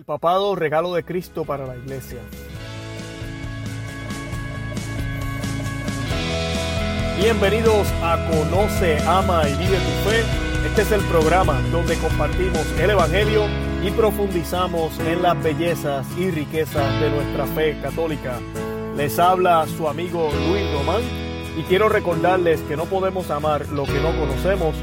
El papado regalo de Cristo para la iglesia. Bienvenidos a Conoce, Ama y Vive tu Fe. Este es el programa donde compartimos el Evangelio y profundizamos en las bellezas y riquezas de nuestra fe católica. Les habla su amigo Luis Román y quiero recordarles que no podemos amar lo que no conocemos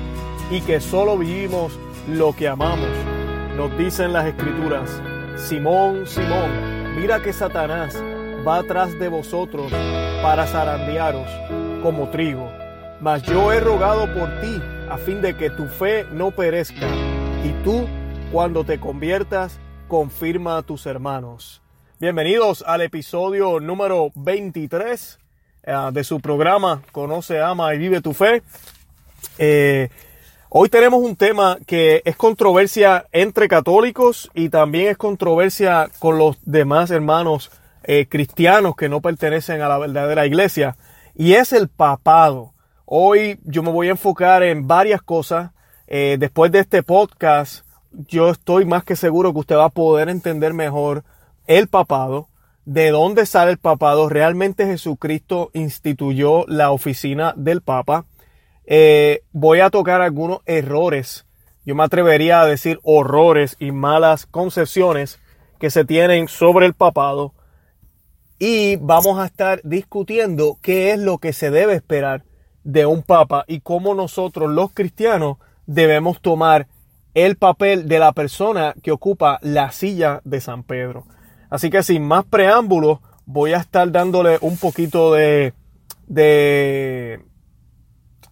y que solo vivimos lo que amamos. Nos dicen las escrituras, Simón, Simón, mira que Satanás va atrás de vosotros para zarandearos como trigo. Mas yo he rogado por ti a fin de que tu fe no perezca y tú, cuando te conviertas, confirma a tus hermanos. Bienvenidos al episodio número 23 eh, de su programa Conoce, Ama y Vive tu Fe. Eh, Hoy tenemos un tema que es controversia entre católicos y también es controversia con los demás hermanos eh, cristianos que no pertenecen a la verdadera iglesia y es el papado. Hoy yo me voy a enfocar en varias cosas. Eh, después de este podcast yo estoy más que seguro que usted va a poder entender mejor el papado, de dónde sale el papado. Realmente Jesucristo instituyó la oficina del papa eh, voy a tocar algunos errores, yo me atrevería a decir horrores y malas concepciones que se tienen sobre el papado y vamos a estar discutiendo qué es lo que se debe esperar de un papa y cómo nosotros los cristianos debemos tomar el papel de la persona que ocupa la silla de San Pedro. Así que sin más preámbulos, voy a estar dándole un poquito de, de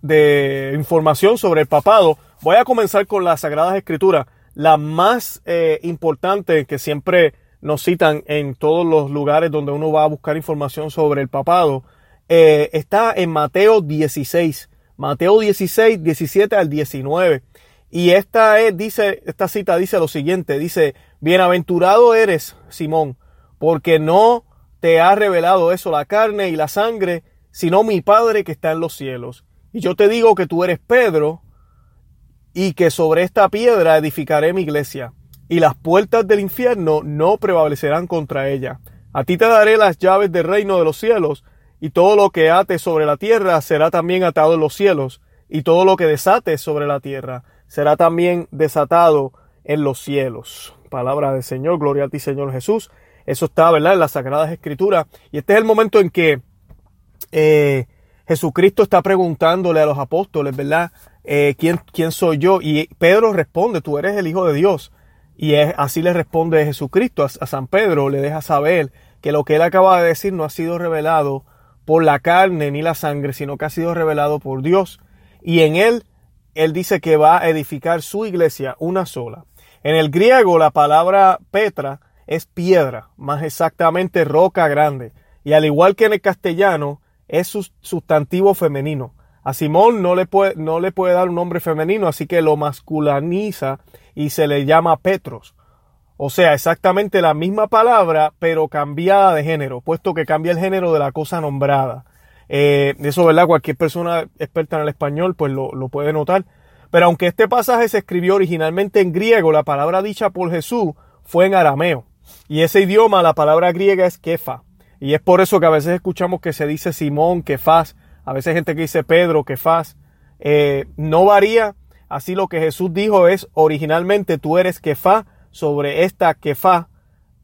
de información sobre el papado, voy a comenzar con las Sagradas Escrituras, la más eh, importante que siempre nos citan en todos los lugares donde uno va a buscar información sobre el papado, eh, está en Mateo 16, Mateo 16, 17 al 19. Y esta, es, dice, esta cita dice lo siguiente, dice, bienaventurado eres, Simón, porque no te ha revelado eso la carne y la sangre, sino mi Padre que está en los cielos. Y yo te digo que tú eres Pedro y que sobre esta piedra edificaré mi iglesia y las puertas del infierno no prevalecerán contra ella. A ti te daré las llaves del reino de los cielos y todo lo que ates sobre la tierra será también atado en los cielos y todo lo que desates sobre la tierra será también desatado en los cielos. Palabra del Señor, gloria a ti Señor Jesús. Eso está, ¿verdad? En las Sagradas Escrituras. Y este es el momento en que eh, Jesucristo está preguntándole a los apóstoles, ¿verdad? Eh, ¿quién, ¿Quién soy yo? Y Pedro responde, tú eres el Hijo de Dios. Y así le responde Jesucristo a, a San Pedro, le deja saber que lo que él acaba de decir no ha sido revelado por la carne ni la sangre, sino que ha sido revelado por Dios. Y en él, él dice que va a edificar su iglesia, una sola. En el griego, la palabra Petra es piedra, más exactamente roca grande. Y al igual que en el castellano, es sustantivo femenino. A Simón no le, puede, no le puede dar un nombre femenino, así que lo masculiniza y se le llama Petros. O sea, exactamente la misma palabra, pero cambiada de género, puesto que cambia el género de la cosa nombrada. Eh, eso, ¿verdad? Cualquier persona experta en el español, pues lo, lo puede notar. Pero aunque este pasaje se escribió originalmente en griego, la palabra dicha por Jesús fue en arameo. Y ese idioma, la palabra griega es kefa. Y es por eso que a veces escuchamos que se dice Simón, Kefas, a veces hay gente que dice Pedro, Kefas. Eh, no varía, así lo que Jesús dijo es originalmente tú eres Kefá, sobre esta Kefá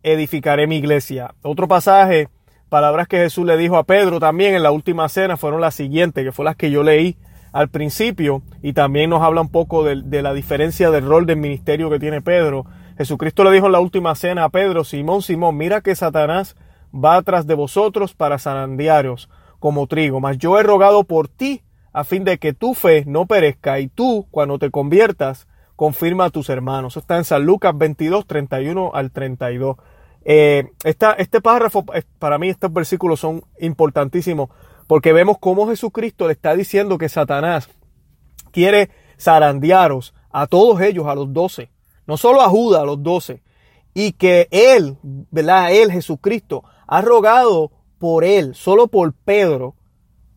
edificaré mi iglesia. Otro pasaje, palabras que Jesús le dijo a Pedro también en la última cena fueron las siguientes, que fue las que yo leí al principio y también nos habla un poco de, de, la diferencia del rol del ministerio que tiene Pedro. Jesucristo le dijo en la última cena a Pedro, Simón, Simón, mira que Satanás va tras de vosotros para zarandearos como trigo. Mas yo he rogado por ti a fin de que tu fe no perezca y tú, cuando te conviertas, confirma a tus hermanos. Está en San Lucas 22, 31 al 32. Eh, este párrafo, para mí estos versículos son importantísimos porque vemos cómo Jesucristo le está diciendo que Satanás quiere zarandearos a todos ellos, a los doce. No solo a Judas, a los doce. Y que él, ¿verdad? Él, Jesucristo, ha rogado por él, solo por Pedro,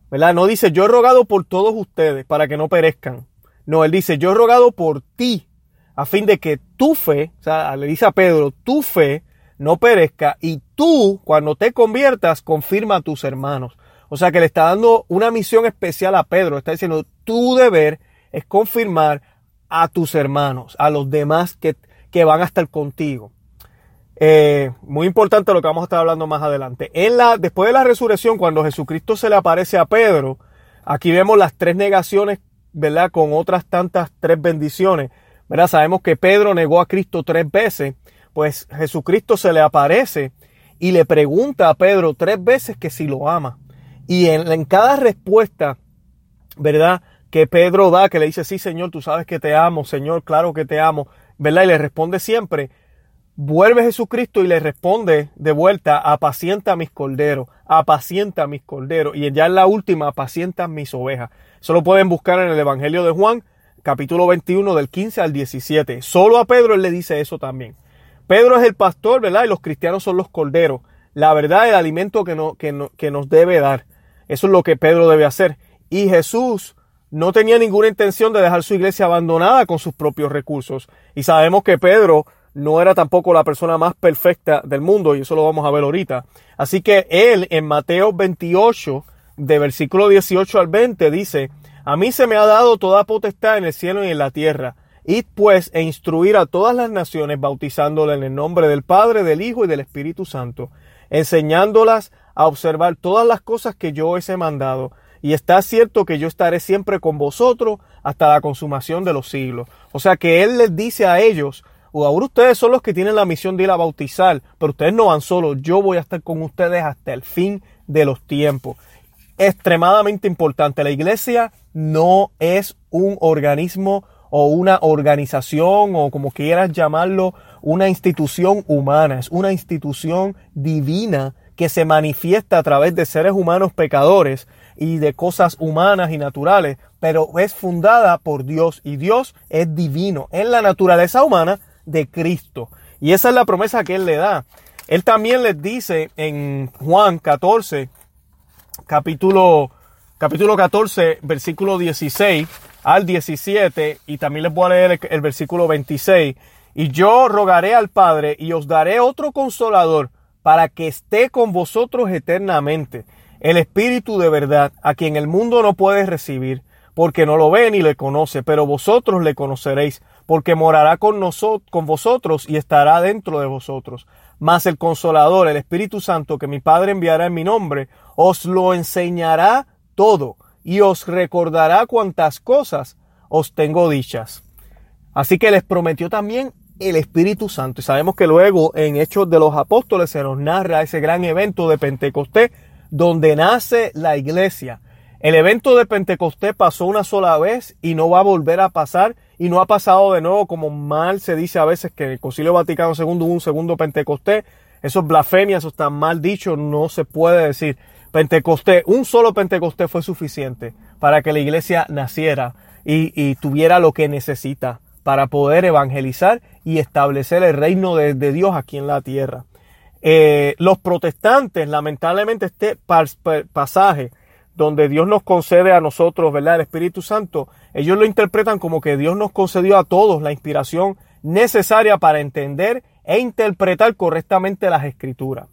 ¿verdad? No dice, yo he rogado por todos ustedes para que no perezcan. No, él dice, yo he rogado por ti, a fin de que tu fe, o sea, le dice a Pedro, tu fe no perezca y tú, cuando te conviertas, confirma a tus hermanos. O sea que le está dando una misión especial a Pedro. Está diciendo, tu deber es confirmar a tus hermanos, a los demás que, que van a estar contigo. Eh, muy importante lo que vamos a estar hablando más adelante. En la, después de la resurrección, cuando Jesucristo se le aparece a Pedro, aquí vemos las tres negaciones, ¿verdad? Con otras tantas tres bendiciones. ¿verdad? Sabemos que Pedro negó a Cristo tres veces, pues Jesucristo se le aparece y le pregunta a Pedro tres veces que si lo ama. Y en, en cada respuesta, ¿verdad? Que Pedro da, que le dice, sí, Señor, tú sabes que te amo, Señor, claro que te amo, ¿verdad? Y le responde siempre, vuelve Jesucristo y le responde de vuelta, apacienta mis corderos, apacienta mis corderos. Y ya en la última, apacienta mis ovejas. Eso lo pueden buscar en el Evangelio de Juan, capítulo 21, del 15 al 17. Solo a Pedro él le dice eso también. Pedro es el pastor, ¿verdad? Y los cristianos son los corderos. La verdad, el alimento que, no, que, que nos debe dar. Eso es lo que Pedro debe hacer. Y Jesús no tenía ninguna intención de dejar su iglesia abandonada con sus propios recursos. Y sabemos que Pedro no era tampoco la persona más perfecta del mundo y eso lo vamos a ver ahorita. Así que él en Mateo 28, de versículo 18 al 20, dice, a mí se me ha dado toda potestad en el cielo y en la tierra. Id pues e instruir a todas las naciones bautizándolas en el nombre del Padre, del Hijo y del Espíritu Santo, enseñándolas a observar todas las cosas que yo os he mandado. Y está cierto que yo estaré siempre con vosotros hasta la consumación de los siglos. O sea que Él les dice a ellos, ahora ustedes son los que tienen la misión de ir a bautizar, pero ustedes no van solos, yo voy a estar con ustedes hasta el fin de los tiempos. Extremadamente importante, la iglesia no es un organismo o una organización o como quieras llamarlo, una institución humana, es una institución divina que se manifiesta a través de seres humanos pecadores y de cosas humanas y naturales, pero es fundada por Dios y Dios es divino. En la naturaleza humana de Cristo. Y esa es la promesa que Él le da. Él también les dice en Juan 14, capítulo, capítulo 14, versículo 16 al 17, y también les voy a leer el, el versículo 26. Y yo rogaré al Padre y os daré otro consolador para que esté con vosotros eternamente, el Espíritu de verdad, a quien el mundo no puede recibir, porque no lo ve ni le conoce, pero vosotros le conoceréis, porque morará con, nosotros, vosotros y estará dentro de vosotros. Mas el consolador, el Espíritu Santo, que mi Padre enviará en mi nombre, os lo enseñará todo y os recordará cuantas cosas os tengo dichas. Así que les prometió también el Espíritu Santo. Y sabemos que luego en Hechos de los Apóstoles se nos narra ese gran evento de Pentecostés donde nace la iglesia. El evento de Pentecostés pasó una sola vez y no va a volver a pasar y no ha pasado de nuevo como mal se dice a veces que el Concilio Vaticano II hubo un segundo Pentecostés. Eso es blasfemia, eso está mal dicho, no se puede decir. Pentecostés, un solo Pentecostés fue suficiente para que la iglesia naciera y, tuviera lo que necesita para poder evangelizar y establecer el reino de, Dios aquí en la tierra. Eh, los protestantes, lamentablemente, este pasaje donde Dios nos concede a nosotros, ¿verdad? El Espíritu Santo, ellos lo interpretan como que Dios nos concedió a todos la inspiración necesaria para entender e interpretar correctamente las escrituras.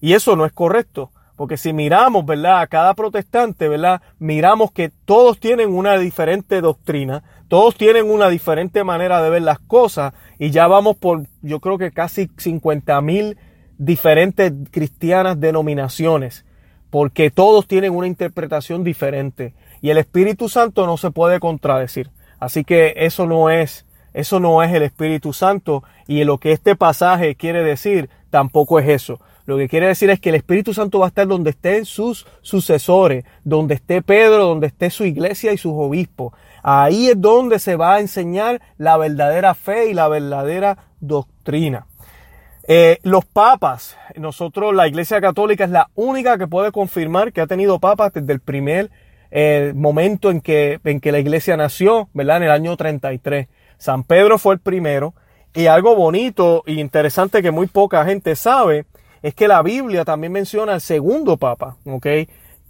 Y eso no es correcto, porque si miramos, ¿verdad? A cada protestante, ¿verdad? Miramos que todos tienen una diferente doctrina, todos tienen una diferente manera de ver las cosas y ya vamos por, yo creo que casi 50 mil diferentes cristianas denominaciones porque todos tienen una interpretación diferente y el Espíritu Santo no se puede contradecir. Así que eso no es, eso no es el Espíritu Santo y lo que este pasaje quiere decir tampoco es eso. Lo que quiere decir es que el Espíritu Santo va a estar donde estén sus sucesores, donde esté Pedro, donde esté su iglesia y sus obispos. Ahí es donde se va a enseñar la verdadera fe y la verdadera doctrina. Eh, los papas, nosotros, la Iglesia Católica es la única que puede confirmar que ha tenido papas desde el primer eh, momento en que, en que la Iglesia nació, ¿verdad? En el año 33. San Pedro fue el primero. Y algo bonito e interesante que muy poca gente sabe es que la Biblia también menciona al segundo papa, ¿ok?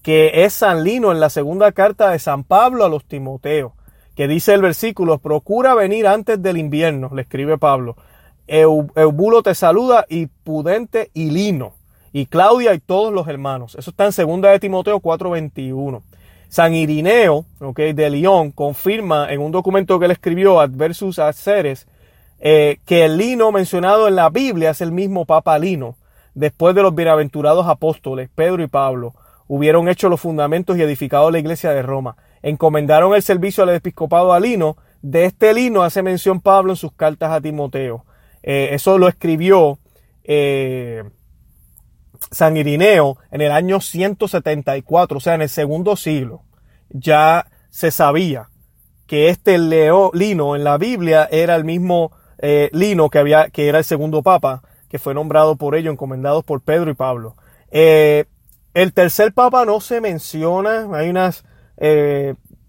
Que es San Lino en la segunda carta de San Pablo a los Timoteos que dice el versículo, procura venir antes del invierno, le escribe Pablo. Eubulo te saluda y Pudente y Lino, y Claudia y todos los hermanos. Eso está en 2 de Timoteo 4:21. San Irineo, okay, de León, confirma en un documento que él escribió, Adversus Aceres, eh, que el lino mencionado en la Biblia es el mismo Papa Lino, después de los bienaventurados apóstoles, Pedro y Pablo, hubieron hecho los fundamentos y edificado la iglesia de Roma. Encomendaron el servicio al episcopado a Lino. De este Lino hace mención Pablo en sus cartas a Timoteo. Eh, eso lo escribió eh, San Irineo en el año 174, o sea, en el segundo siglo. Ya se sabía que este leo, lino en la Biblia era el mismo eh, lino que, había, que era el segundo papa, que fue nombrado por ellos, encomendado por Pedro y Pablo. el tercer papa no se menciona, hay unas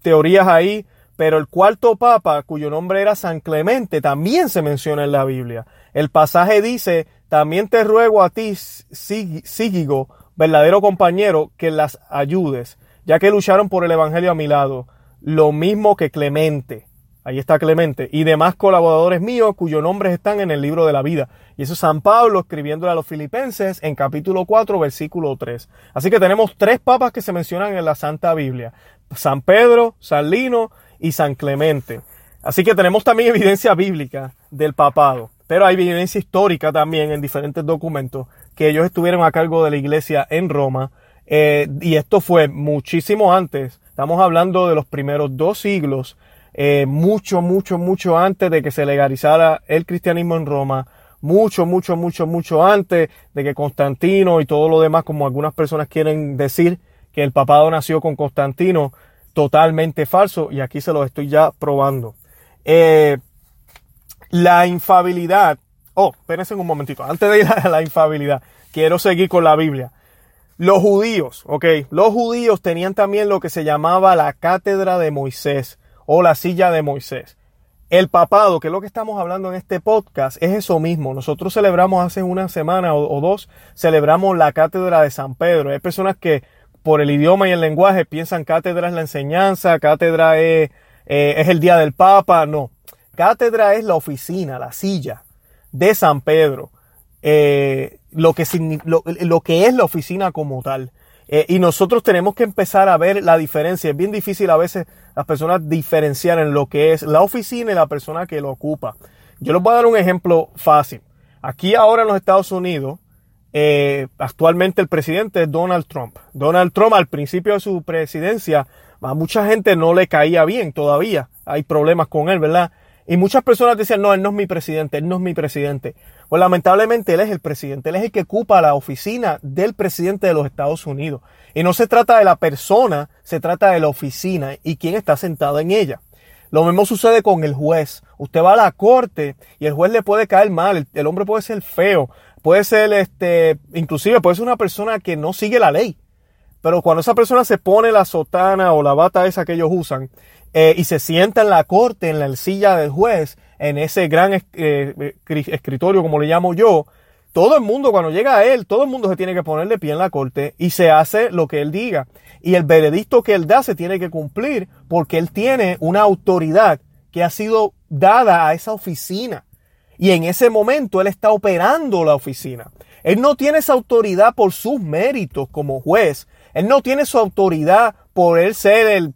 teorías ahí pero el cuarto papa, cuyo nombre era San Clemente, también se menciona en la Biblia. El pasaje dice, también te ruego a ti, Sígigo, verdadero compañero, que las ayudes, ya que lucharon por el Evangelio a mi lado, lo mismo que Clemente. Ahí está Clemente. Y demás colaboradores míos cuyos nombres están en el libro de la vida. Y eso es San Pablo escribiéndole a los filipenses en capítulo 4, versículo 3. Así que tenemos tres papas que se mencionan en la Santa Biblia. San Pedro, San Lino y San Clemente. Así que tenemos también evidencia bíblica del papado, pero hay evidencia histórica también en diferentes documentos que ellos estuvieron a cargo de la iglesia en Roma eh, y esto fue muchísimo antes, estamos hablando de los primeros dos siglos, eh, mucho, mucho, mucho antes de que se legalizara el cristianismo en Roma, mucho, mucho, mucho, mucho antes de que Constantino y todo lo demás, como algunas personas quieren decir, que el papado nació con Constantino, totalmente falso y aquí se lo estoy ya probando. Eh, la infabilidad. Oh, espérense un momentito. Antes de ir a la infabilidad, quiero seguir con la Biblia. Los judíos, ok, los judíos tenían también lo que se llamaba la cátedra de Moisés o la silla de Moisés. El papado, que es lo que estamos hablando en este podcast, es eso mismo. Nosotros celebramos hace una semana o, o dos, celebramos la cátedra de San Pedro. Hay personas que por el idioma y el lenguaje piensan cátedra es la enseñanza, cátedra es, eh, es el día del Papa. No, cátedra es la oficina, la silla de San Pedro, eh, lo, que, lo, que es la oficina como tal. Eh, y nosotros tenemos que empezar a ver la diferencia. Es bien difícil a veces las personas diferenciar en lo que es la oficina y la persona que lo ocupa. Yo les voy a dar un ejemplo fácil. Aquí ahora en los Estados Unidos, eh, actualmente el presidente es Donald Trump. Donald Trump al principio de su presidencia a mucha gente no le caía bien todavía. Hay problemas con él, ¿verdad? Y muchas personas decían, no, él no es mi presidente, él no es mi presidente. Pues lamentablemente él es el presidente, él es el que ocupa la oficina del presidente de los Estados Unidos. Y no se trata de la persona, se trata de la oficina y quién está sentado en ella. Lo mismo sucede con el juez. Usted va a la corte y el juez le puede caer mal, el hombre puede ser feo, puede ser, este, inclusive puede ser una persona que no sigue la ley. Pero cuando esa persona se pone la sotana o la bata esa que ellos usan eh, y se sienta en la corte, en la silla del juez, en ese gran eh, escritorio, como le llamo yo, todo el mundo, cuando llega a él, todo el mundo se tiene que poner de pie en la corte y se hace lo que él diga. Y el veredicto que él da se tiene que cumplir porque él tiene una autoridad que ha sido dada a esa oficina. Y en ese momento él está operando la oficina. Él no tiene esa autoridad por sus méritos como juez. Él no tiene su autoridad por él ser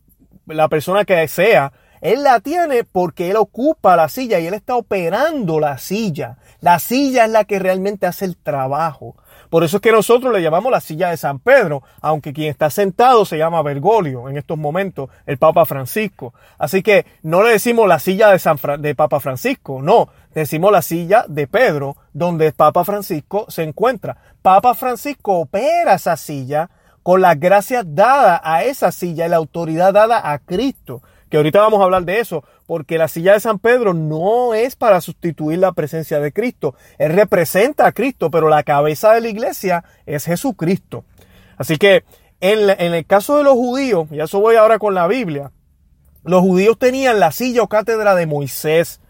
la persona que sea. Él la tiene porque él ocupa la silla y él está operando la silla. La silla es la que realmente hace el trabajo. Por eso es que nosotros le llamamos la silla de San Pedro, aunque quien está sentado se llama Bergoglio en estos momentos, el Papa Francisco. Así que no le decimos la silla de, San de Papa Francisco, no, decimos la silla de Pedro, donde Papa Francisco se encuentra. Papa Francisco opera esa silla con las gracias dadas a esa silla y la autoridad dada a Cristo que ahorita vamos a hablar de eso, porque la silla de San Pedro no es para sustituir la presencia de Cristo. Él representa a Cristo, pero la cabeza de la iglesia es Jesucristo. Así que en, el caso de los judíos, y eso voy ahora con la Biblia, los judíos tenían la silla o cátedra de Moisés.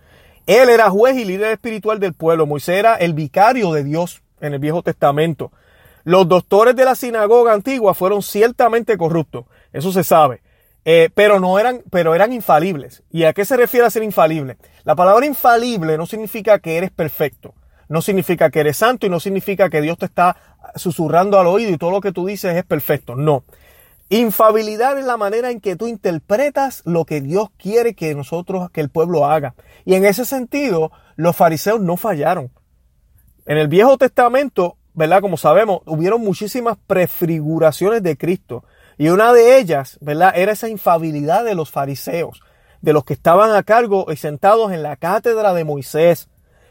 Él era juez y líder espiritual del pueblo. Moisés era el vicario de Dios en el Viejo Testamento. Los doctores de la sinagoga antigua fueron ciertamente corruptos, eso se sabe. Eh, pero no eran, pero eran infalibles. ¿Y a qué se refiere a ser infalible? La palabra infalible no significa que eres perfecto, no significa que eres santo y no significa que Dios te está susurrando al oído y todo lo que tú dices es perfecto. No. Infabilidad es la manera en que tú interpretas lo que Dios quiere que nosotros, que el pueblo haga. Y en ese sentido, los fariseos no fallaron. En el Viejo Testamento, ¿verdad? Como sabemos, hubieron muchísimas prefiguraciones de Cristo. Y una de ellas, ¿verdad? Era esa infabilidad de los fariseos, de los que estaban a cargo y sentados en la cátedra de Moisés.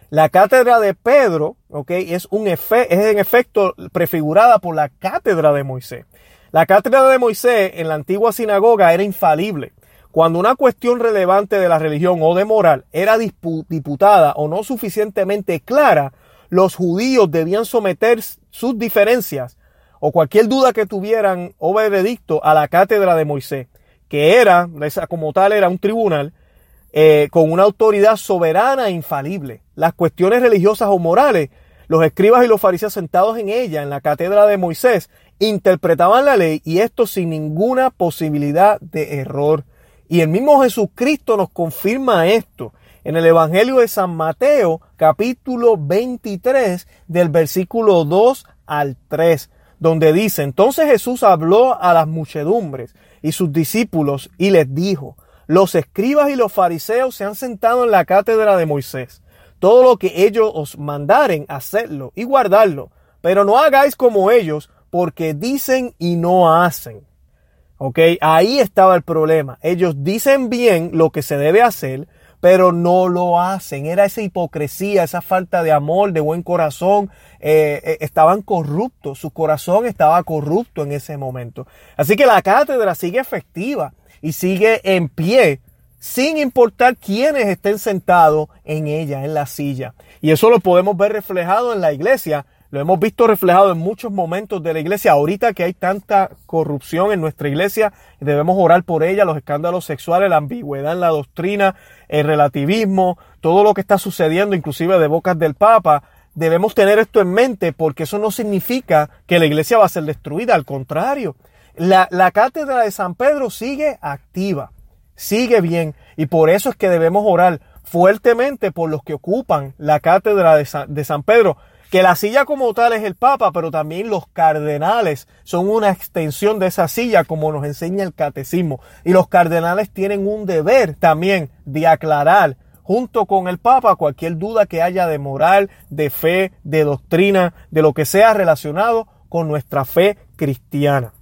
La cátedra de Pedro, ¿ok? Es, es en efecto prefigurada por la cátedra de Moisés. La cátedra de Moisés en la antigua sinagoga era infalible. Cuando una cuestión relevante de la religión o de moral era disputada o no suficientemente clara, los judíos debían someter sus diferencias o cualquier duda que tuvieran o veredicto a la cátedra de Moisés, que era, como tal, era un tribunal eh, con una autoridad soberana e infalible. Las cuestiones religiosas o morales, los escribas y los fariseos sentados en ella, en la cátedra de Moisés, interpretaban la ley y esto sin ninguna posibilidad de error. Y el mismo Jesucristo nos confirma esto en el Evangelio de San Mateo, capítulo 23, del versículo 2 al 3 donde dice, entonces Jesús habló a las muchedumbres y sus discípulos y les dijo, los escribas y los fariseos se han sentado en la cátedra de Moisés. Todo lo que ellos os mandaren, hacedlo y guardarlo, pero no hagáis como ellos, porque dicen y no hacen. ¿Ok? Ahí estaba el problema. Ellos dicen bien lo que se debe hacer, pero no lo hacen. Era esa hipocresía, esa falta de amor, de buen corazón. Eh, eh, estaban corruptos, su corazón estaba corrupto en ese momento. Así que la cátedra sigue efectiva y sigue en pie, sin importar quiénes estén sentados en ella, en la silla. Y eso lo podemos ver reflejado en la iglesia lo hemos visto reflejado en muchos momentos de la iglesia. Ahorita que hay tanta corrupción en nuestra iglesia, debemos orar por ella, los escándalos sexuales, la ambigüedad en la doctrina, el relativismo, todo lo que está sucediendo, inclusive de bocas del Papa. Debemos tener esto en mente porque eso no significa que la iglesia va a ser destruida, al contrario. La, la cátedra de San Pedro sigue activa, sigue bien y por eso es que debemos orar fuertemente por los que ocupan la cátedra de de San Pedro que la silla como tal es el Papa, pero también los cardenales son una extensión de esa silla, como nos enseña el catecismo. Y los cardenales tienen un deber también de aclarar junto con el Papa cualquier duda que haya de moral, de fe, de doctrina, de lo que sea relacionado con nuestra fe cristiana.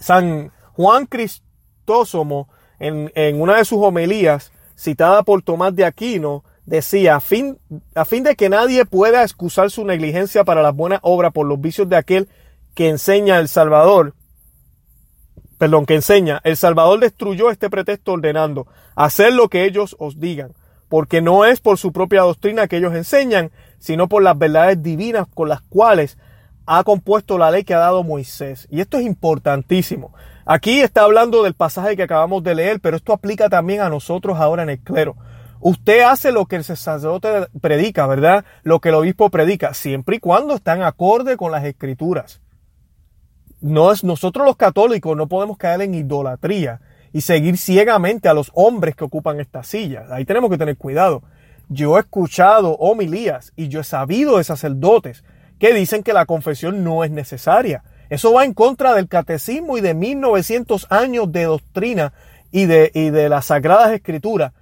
San Juan Cristósomo, en, en una de sus homilías, citada por Tomás de Aquino, decía, a fin, a fin de que nadie pueda excusar su negligencia para las buenas obras por los vicios de aquel que enseña el Salvador, perdón, que enseña, el Salvador destruyó este pretexto ordenando, hacer lo que ellos os digan, porque no es por su propia doctrina que ellos enseñan, sino por las verdades divinas con las cuales ha compuesto la ley que ha dado Moisés. Y esto es importantísimo. Aquí está hablando del pasaje que acabamos de leer, pero esto aplica también a nosotros ahora en el clero. Usted hace lo que el sacerdote predica, ¿verdad? Lo que el obispo predica, siempre y cuando están acorde con las escrituras. No es, nosotros los católicos no podemos caer en idolatría y seguir ciegamente a los hombres que ocupan estas sillas. Ahí tenemos que tener cuidado. Yo he escuchado homilías y yo he sabido de sacerdotes que dicen que la confesión no es necesaria. Eso va en contra del catecismo y de 1900 años de doctrina y de, y de las sagradas escrituras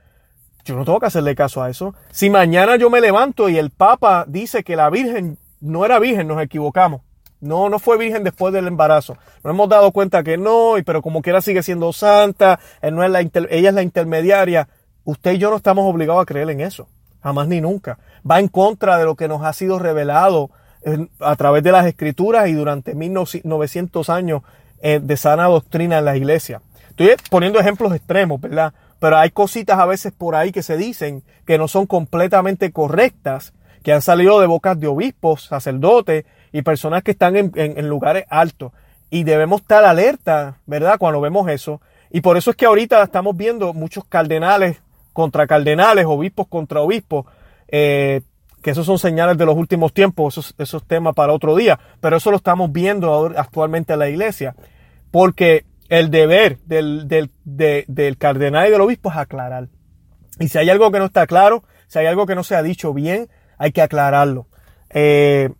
yo no tengo que hacerle caso a eso. Si mañana yo me levanto y el Papa dice que la Virgen no era virgen, nos equivocamos. No, no fue virgen después del embarazo. Nos hemos dado cuenta que no, pero como quiera sigue siendo santa, no es la ella es la intermediaria. Usted y yo no estamos obligados a creer en eso. Jamás ni nunca. Va en contra de lo que nos ha sido revelado a través de las escrituras y durante 1900 años eh, de sana doctrina en la iglesia. Estoy poniendo ejemplos extremos, ¿verdad? Pero hay cositas a veces por ahí que se dicen que no son completamente correctas, que han salido de bocas de obispos, sacerdotes y personas que están en, lugares altos. Y debemos estar alerta, ¿verdad? Cuando vemos eso. Y por eso es que ahorita estamos viendo muchos cardenales contra cardenales, obispos contra obispos, eh, que esos son señales de los últimos tiempos, esos, esos temas para otro día. Pero eso lo estamos viendo actualmente en la iglesia. Porque el deber del, cardenal y del obispo es aclarar. Y si hay algo que no está claro, si hay algo que no se ha dicho bien, hay que aclararlo. Eh,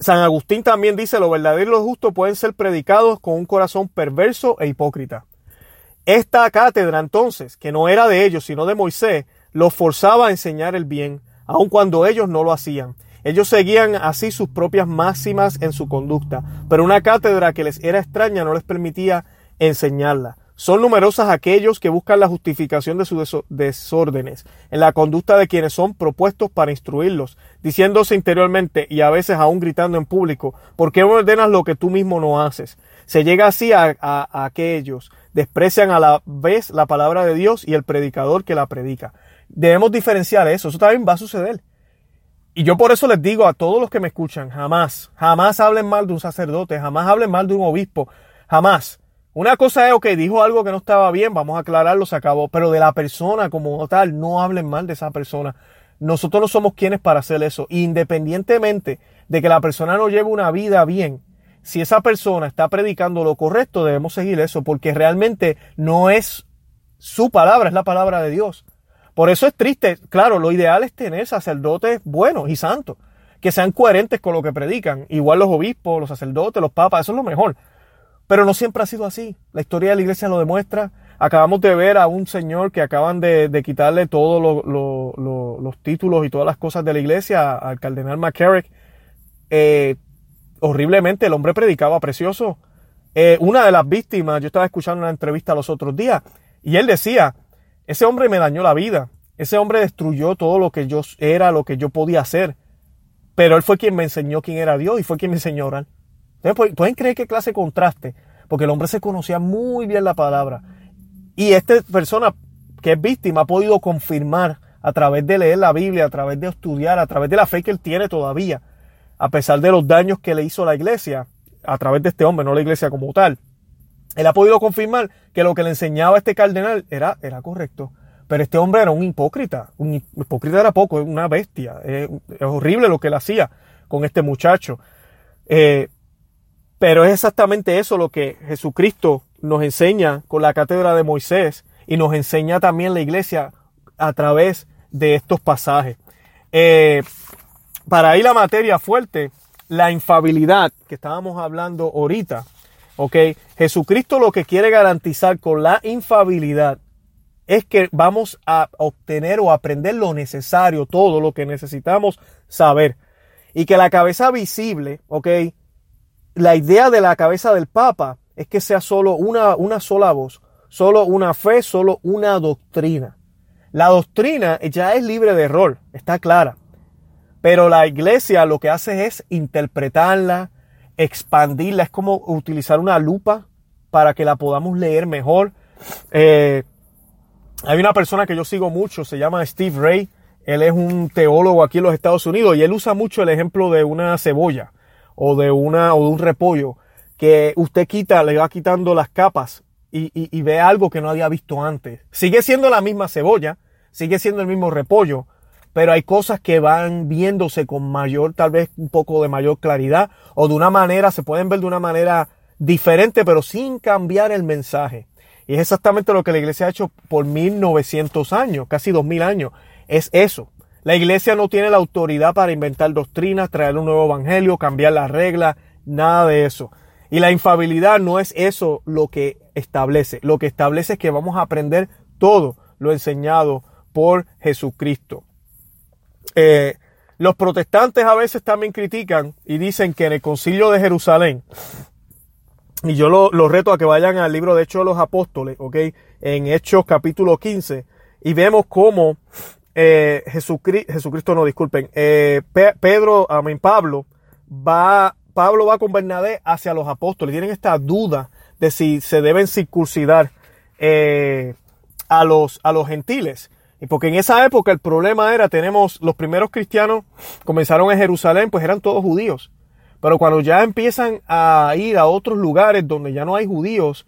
San Agustín también dice, lo verdadero y lo justo pueden ser predicados con un corazón perverso e hipócrita. Esta cátedra entonces, que no era de ellos, sino de Moisés, los forzaba a enseñar el bien, aun cuando ellos no lo hacían. Ellos seguían así sus propias máximas en su conducta, pero una cátedra que les era extraña no les permitía enseñarla. Son numerosas aquellos que buscan la justificación de sus desórdenes en la conducta de quienes son propuestos para instruirlos, diciéndose interiormente y a veces aún gritando en público, ¿por qué ordenas lo que tú mismo no haces? Se llega así a, a, aquellos, desprecian a la vez la palabra de Dios y el predicador que la predica. Debemos diferenciar eso, eso también va a suceder. Y yo por eso les digo a todos los que me escuchan, jamás, jamás hablen mal de un sacerdote, jamás hablen mal de un obispo, jamás. Una cosa es, ok, dijo algo que no estaba bien, vamos a aclararlo, se acabó. Pero de la persona como tal, no hablen mal de esa persona. Nosotros no somos quienes para hacer eso. Independientemente de que la persona no lleve una vida bien, si esa persona está predicando lo correcto, debemos seguir eso, porque realmente no es su palabra, es la palabra de Dios. Por eso es triste. Claro, lo ideal es tener sacerdotes buenos y santos, que sean coherentes con lo que predican. Igual los obispos, los sacerdotes, los papas, eso es lo mejor. Pero no siempre ha sido así. La historia de la iglesia lo demuestra. Acabamos de ver a un señor que acaban de, quitarle todos los títulos y todas las cosas de la iglesia al cardenal McCarrick. Eh, horriblemente, el hombre predicaba precioso. Eh, una de las víctimas, yo estaba escuchando una entrevista los otros días, y él decía, ese hombre me dañó la vida. Ese hombre destruyó todo lo que yo era, lo que yo podía hacer. Pero él fue quien me enseñó quién era Dios y fue quien me enseñó a orar. Entonces, pueden creer qué clase de contraste, porque el hombre se conocía muy bien la palabra. Y esta persona que es víctima ha podido confirmar a través de leer la Biblia, a través de estudiar, a través de la fe que él tiene todavía, a pesar de los daños que le hizo la iglesia, a través de este hombre, no la iglesia como tal. Él ha podido confirmar que lo que le enseñaba este cardenal era, era correcto. Pero este hombre era un hipócrita. Un hipócrita era poco, una bestia. Es, horrible lo que él hacía con este muchacho. Eh, pero es exactamente eso lo que Jesucristo nos enseña con la cátedra de Moisés y nos enseña también la iglesia a través de estos pasajes. Eh, para ir a materia fuerte, la infabilidad que estábamos hablando ahorita, ¿ok? Jesucristo lo que quiere garantizar con la infabilidad es que vamos a obtener o aprender lo necesario, todo lo que necesitamos saber. Y que la cabeza visible, ¿ok? La idea de la cabeza del Papa es que sea solo una, una sola voz, solo una fe, solo una doctrina. La doctrina ya es libre de error, está clara. Pero la iglesia lo que hace es interpretarla, expandirla, es como utilizar una lupa para que la podamos leer mejor. Eh, hay una persona que yo sigo mucho, se llama Steve Ray. Él es un teólogo aquí en los Estados Unidos y él usa mucho el ejemplo de una cebolla o de una o de un repollo que usted quita, le va quitando las capas y, y, ve algo que no había visto antes. Sigue siendo la misma cebolla, sigue siendo el mismo repollo, pero hay cosas que van viéndose con mayor, tal vez un poco de mayor claridad o de una manera, se pueden ver de una manera diferente, pero sin cambiar el mensaje. Y es exactamente lo que la iglesia ha hecho por 1900 años, casi 2000 años. Es eso. La iglesia no tiene la autoridad para inventar doctrinas, traer un nuevo evangelio, cambiar las reglas, nada de eso. Y la infabilidad no es eso lo que establece. Lo que establece es que vamos a aprender todo lo enseñado por Jesucristo. Eh, los protestantes a veces también critican y dicen que en el concilio de Jerusalén, y yo lo, reto a que vayan al libro de Hechos de los Apóstoles, ¿ok? En Hechos capítulo 15, y vemos cómo eh, Jesucristo, no, disculpen, eh, Pedro, amén, Pablo, va, Pablo va con Bernabé hacia los apóstoles. Tienen esta duda de si se deben circuncidar eh, a, los, a los gentiles. Y porque en esa época el problema era, tenemos los primeros cristianos, comenzaron en Jerusalén, pues eran todos judíos. Pero cuando ya empiezan a ir a otros lugares donde ya no hay judíos,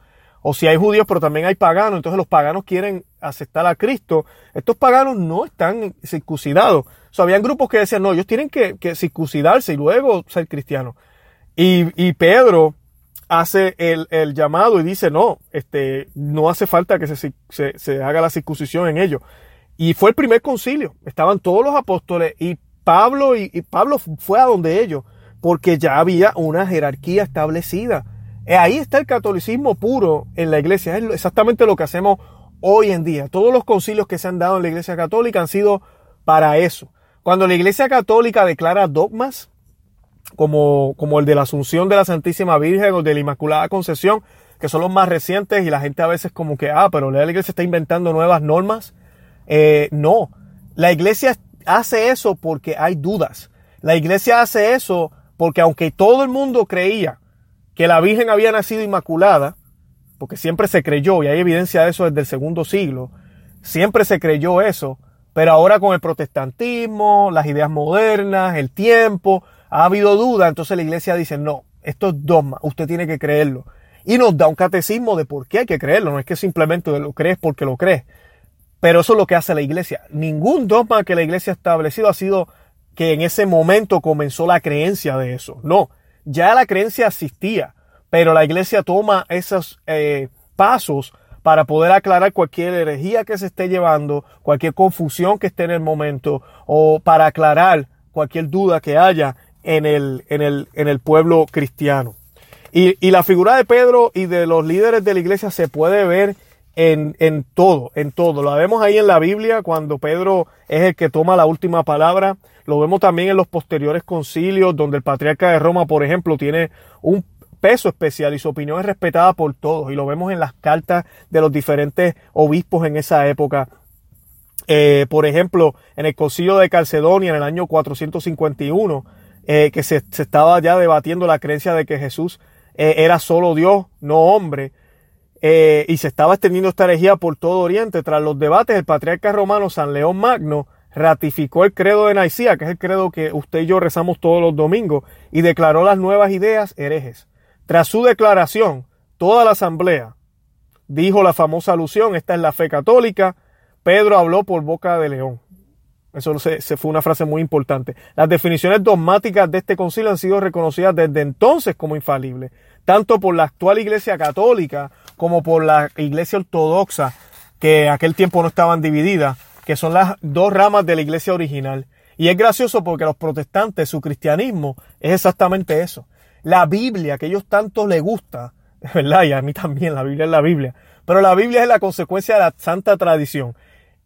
o si hay judíos pero también hay paganos, entonces los paganos quieren aceptar a Cristo, estos paganos no están circuncidados. O sea, habían grupos que decían, no, ellos tienen que, circuncidarse y luego ser cristianos. Y, Pedro hace el, llamado y dice, no, este, no hace falta que se, haga la circuncisión en ellos. Y fue el primer concilio. Estaban todos los apóstoles y Pablo y, Pablo fue a donde ellos, porque ya había una jerarquía establecida. Eh, ahí está el catolicismo puro en la iglesia. Es exactamente lo que hacemos hoy en día. Todos los concilios que se han dado en la iglesia católica han sido para eso. Cuando la iglesia católica declara dogmas, como, como el de la Asunción de la Santísima Virgen o de la Inmaculada Concepción, que son los más recientes y la gente a veces como que, ah, pero la iglesia está inventando nuevas normas. Eh, no, la iglesia hace eso porque hay dudas. La iglesia hace eso porque aunque todo el mundo creía que la Virgen había nacido inmaculada, porque siempre se creyó, y hay evidencia de eso desde el segundo siglo, siempre se creyó eso, pero ahora con el protestantismo, las ideas modernas, el tiempo, ha habido duda, entonces la iglesia dice, no, esto es dogma, usted tiene que creerlo. Y nos da un catecismo de por qué hay que creerlo, no es que simplemente lo crees porque lo crees. Pero eso es lo que hace la iglesia. Ningún dogma que la iglesia ha establecido ha sido que en ese momento comenzó la creencia de eso. No, ya la creencia existía, pero la iglesia toma esos eh, pasos para poder aclarar cualquier herejía que se esté llevando, cualquier confusión que esté en el momento, o para aclarar cualquier duda que haya en el, en el, en el pueblo cristiano. Y, y la figura de Pedro y de los líderes de la iglesia se puede ver en, todo, en todo. Lo vemos ahí en la Biblia cuando Pedro es el que toma la última palabra. Lo vemos también en los posteriores concilios donde el patriarca de Roma, por ejemplo, tiene un peso especial y su opinión es respetada por todos. Y lo vemos en las cartas de los diferentes obispos en esa época. Eh, por ejemplo, en el concilio de Calcedonia en el año 451, eh, que se, se, estaba ya debatiendo la creencia de que Jesús eh, era solo Dios, no hombre. Eh, y se estaba extendiendo esta herejía por todo Oriente. Tras los debates, el patriarca romano San León Magno ratificó el credo de Nicea, que es el credo que usted y yo rezamos todos los domingos, y declaró las nuevas ideas herejes. Tras su declaración, toda la asamblea dijo la famosa alusión, esta es la fe católica, Pedro habló por boca de León. Eso se, fue una frase muy importante. Las definiciones dogmáticas de este concilio han sido reconocidas desde entonces como infalibles, tanto por la actual Iglesia Católica como por la Iglesia Ortodoxa, que en aquel tiempo no estaban divididas, que son las dos ramas de la Iglesia original. Y es gracioso porque los protestantes, su cristianismo, es exactamente eso. La Biblia, que ellos tanto les gusta, ¿verdad? Y a mí también, la Biblia es la Biblia. Pero la Biblia es la consecuencia de la santa tradición.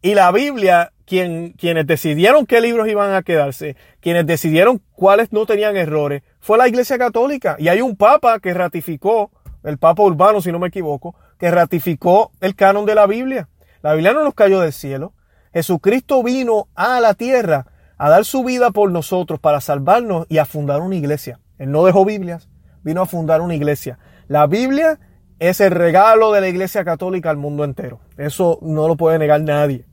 Y la Biblia, quien, quienes decidieron qué libros iban a quedarse, quienes decidieron cuáles no tenían errores, fue la Iglesia Católica. Y hay un Papa que ratificó el Papa Urbano, si no me equivoco, que ratificó el canon de la Biblia. La Biblia no nos cayó del cielo. Jesucristo vino a la tierra a dar su vida por nosotros para salvarnos y a fundar una iglesia. Él no dejó Biblias, vino a fundar una iglesia. La Biblia es el regalo de la iglesia católica al mundo entero. Eso no lo puede negar nadie.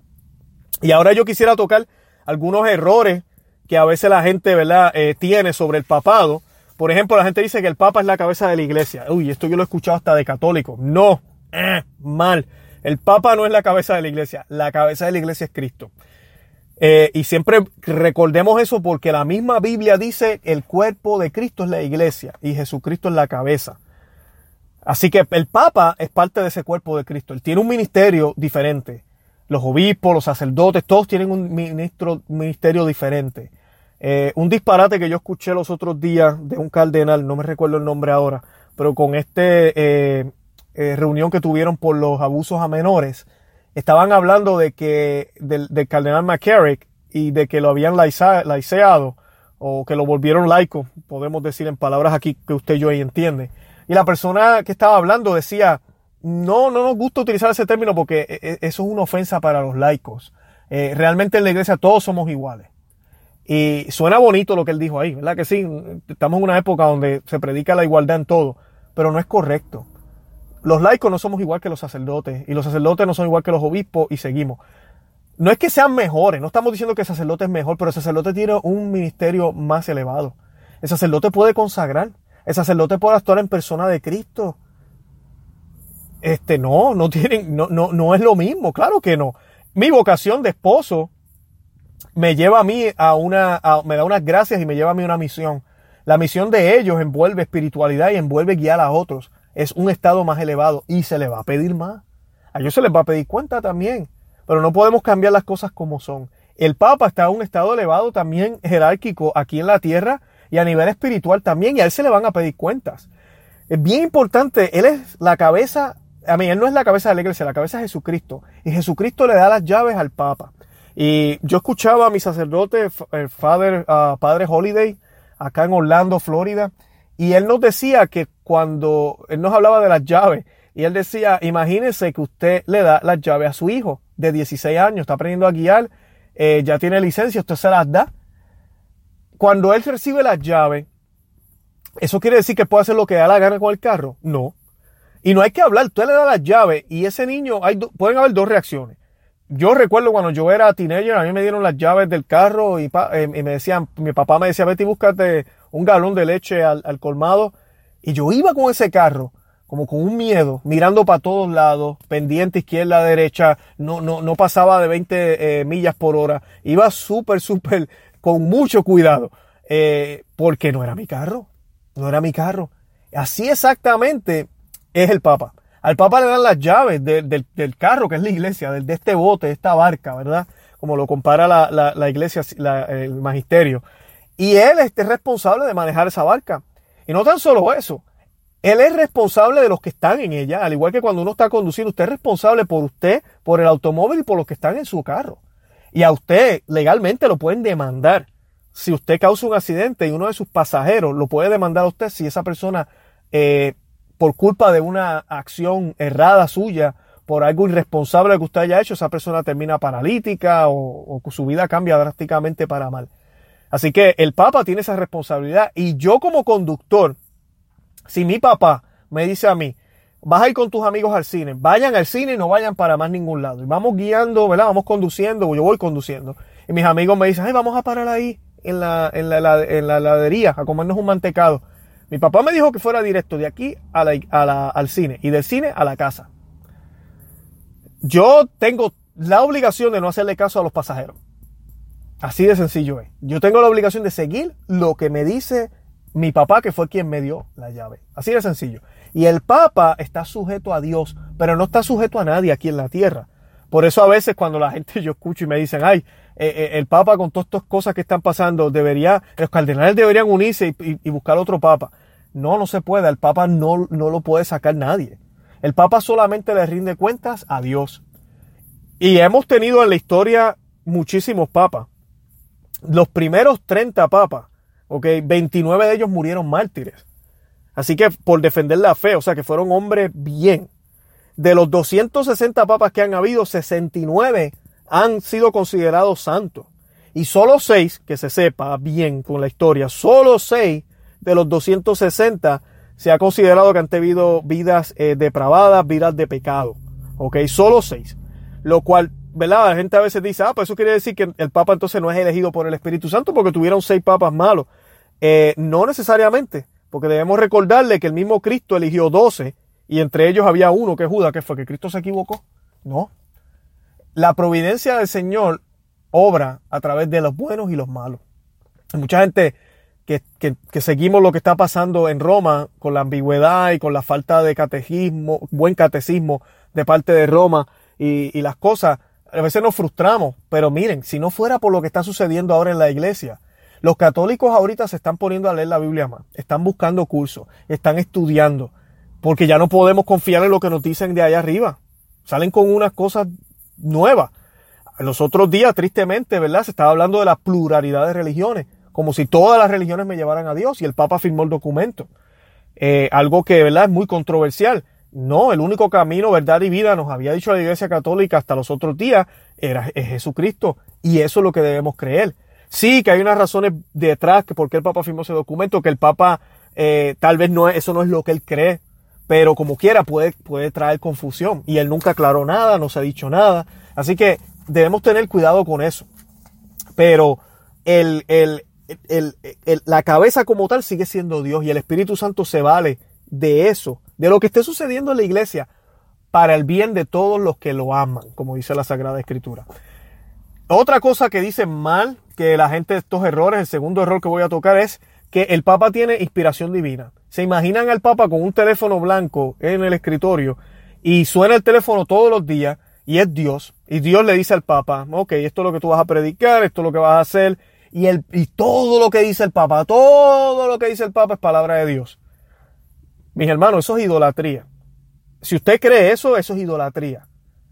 Y ahora yo quisiera tocar algunos errores que a veces la gente ¿verdad? Eh, tiene sobre el papado por ejemplo, la gente dice que el Papa es la cabeza de la iglesia. Uy, esto yo lo he escuchado hasta de católico. No, eh, mal. El Papa no es la cabeza de la iglesia. La cabeza de la iglesia es Cristo. Eh, y siempre recordemos eso porque la misma Biblia dice el cuerpo de Cristo es la iglesia y Jesucristo es la cabeza. Así que el Papa es parte de ese cuerpo de Cristo. Él tiene un ministerio diferente. Los obispos, los sacerdotes, todos tienen un ministerio diferente. Eh, un disparate que yo escuché los otros días de un cardenal, no me recuerdo el nombre ahora, pero con este eh, eh, reunión que tuvieron por los abusos a menores, estaban hablando de que del, cardenal McCarrick y de que lo habían laiceado o que lo volvieron laico, podemos decir en palabras aquí que usted y yo ahí entiende. Y la persona que estaba hablando decía, no, no nos gusta utilizar ese término porque eso es una ofensa para los laicos. realmente en la iglesia todos somos iguales. Y suena bonito lo que él dijo ahí, ¿verdad que sí? Estamos en una época donde se predica la igualdad en todo, pero no es correcto. Los laicos no somos igual que los sacerdotes y los sacerdotes no son igual que los obispos y seguimos. No es que sean mejores, no estamos diciendo que el sacerdote es mejor, pero el sacerdote tiene un ministerio más elevado. El sacerdote puede consagrar, el sacerdote puede actuar en persona de Cristo. Este, no, no tienen, no, no, no es lo mismo, claro que no. Mi vocación de esposo me lleva a mí a una, me da unas gracias y me lleva a mí una misión. La misión de ellos envuelve espiritualidad y envuelve guiar a otros. Es un estado más elevado y se le va a pedir más. A ellos se les va a pedir cuenta también. Pero no podemos cambiar las cosas como son. El Papa está en un estado elevado también jerárquico aquí en la tierra y a nivel espiritual también, y a él se le van a pedir cuentas. Es bien importante, él es la cabeza, a mí, él no es la cabeza de la iglesia, la cabeza es Jesucristo. Y Jesucristo le da las llaves al Papa. Y yo escuchaba a mi sacerdote, el Father, uh, Padre Holiday, acá en Orlando, Florida, y él nos decía que cuando él nos hablaba de las llaves, y él decía, imagínese que usted le da las llaves a su hijo de 16 años, está aprendiendo a guiar, eh, ya tiene licencia, usted se las da. Cuando él recibe las llaves, ¿eso quiere decir que puede hacer lo que da la gana con el carro? No. Y no hay que hablar, usted le da las llaves y ese niño, hay pueden haber dos reacciones. Yo recuerdo cuando yo era teenager, a mí me dieron las llaves del carro y, eh, me decían, mi papá me decía, vete y búscate un galón de leche al, colmado. Y yo iba con ese carro, como con un miedo, mirando para todos lados, pendiente izquierda, derecha, no, no, no pasaba de 20 eh, millas por hora. Iba súper, súper, con mucho cuidado, eh, porque no era mi carro, no era mi carro. Así exactamente es el Papa. Al Papa le dan las llaves del carro, que es la iglesia, de este bote, de esta barca, ¿verdad? Como lo compara la, iglesia, el magisterio. Y él es responsable de manejar esa barca. Y no tan solo eso, él es responsable de los que están en ella, al igual que cuando uno está conduciendo, usted es responsable por usted, por el automóvil y por los que están en su carro. Y a usted legalmente lo pueden demandar. Si usted causa un accidente y uno de sus pasajeros lo puede demandar a usted si esa persona eh, por culpa de una acción errada suya, por algo irresponsable que usted haya hecho, esa persona termina paralítica o, su vida cambia drásticamente para mal. Así que el Papa tiene esa responsabilidad y yo como conductor, si mi papá me dice a mí, vas a ir con tus amigos al cine, vayan al cine y no vayan para más ningún lado. Y vamos guiando, ¿verdad? Vamos conduciendo, yo voy conduciendo. Y mis amigos me dicen, ay, vamos a parar ahí en la, en la, en la heladería a comernos un mantecado. Mi papá me dijo que fuera directo de aquí al cine y del cine a la casa. Yo tengo la obligación de no hacerle caso a los pasajeros. Así de sencillo es. Yo tengo la obligación de seguir lo que me dice mi papá, que fue quien me dio la llave. Así de sencillo. Y el Papa está sujeto a Dios, pero no está sujeto a nadie aquí en la tierra. Por eso a veces cuando la gente yo escucho y me dicen, ay, eh, eh, el Papa con todas estas cosas que están pasando, debería, los cardenales deberían unirse y, buscar otro Papa. No, no se puede. El Papa no, no lo puede sacar nadie. El Papa solamente le rinde cuentas a Dios. Y hemos tenido en la historia muchísimos papas. Los primeros 30 papas, ok, 29 de ellos murieron mártires. Así que por defender la fe, o sea que fueron hombres bien. De los 260 papas que han habido, 69 han sido considerados santos. Y solo seis, que se sepa bien con la historia, solo seis de los 260 se ha considerado que han tenido vidas eh, depravadas, vidas de pecado. ¿Ok? Solo seis. Lo cual, ¿verdad? La gente a veces dice, ah, pues eso quiere decir que el Papa entonces no es elegido por el Espíritu Santo porque tuvieron seis papas malos. Eh, no necesariamente, porque debemos recordarle que el mismo Cristo eligió doce y entre ellos había uno que es Judas, que fue que Cristo se equivocó. No, la providencia del Señor obra a través de los buenos y los malos. Hay mucha gente que, seguimos lo que está pasando en Roma con la ambigüedad y con la falta de catecismo, buen catecismo de parte de Roma y, y las cosas, a veces nos frustramos, pero miren, si no fuera por lo que está sucediendo ahora en la iglesia, los católicos ahorita se están poniendo a leer la Biblia más, están buscando cursos, están estudiando, porque ya no podemos confiar en lo que nos dicen de allá arriba. Salen con unas cosas nueva. Los otros días, tristemente, ¿verdad? Se estaba hablando de la pluralidad de religiones, como si todas las religiones me llevaran a Dios y el Papa firmó el documento. Eh, algo que, ¿verdad? Es muy controversial. No, el único camino, verdad y vida, nos había dicho la Iglesia Católica hasta los otros días, era es Jesucristo. Y eso es lo que debemos creer. Sí, que hay unas razones detrás que por qué el Papa firmó ese documento, que el Papa eh, tal vez no es, eso no es lo que él cree, pero como quiera puede, puede traer confusión. Y él nunca aclaró nada, no se ha dicho nada. Así que debemos tener cuidado con eso. Pero el, el, el, la cabeza como tal sigue siendo Dios y el Espíritu Santo se vale de eso, de lo que esté sucediendo en la iglesia, para el bien de todos los que lo aman, como dice la Sagrada Escritura. Otra cosa que dice mal, que la gente de estos errores, el segundo error que voy a tocar es que el Papa tiene inspiración divina. Se imaginan al Papa con un teléfono blanco en el escritorio y suena el teléfono todos los días y es Dios. Y Dios le dice al Papa, ok, esto es lo que tú vas a predicar, esto es lo que vas a hacer. Y, el, y todo lo que dice el Papa, todo lo que dice el Papa es palabra de Dios. Mis hermanos, eso es idolatría. Si usted cree eso, eso es idolatría.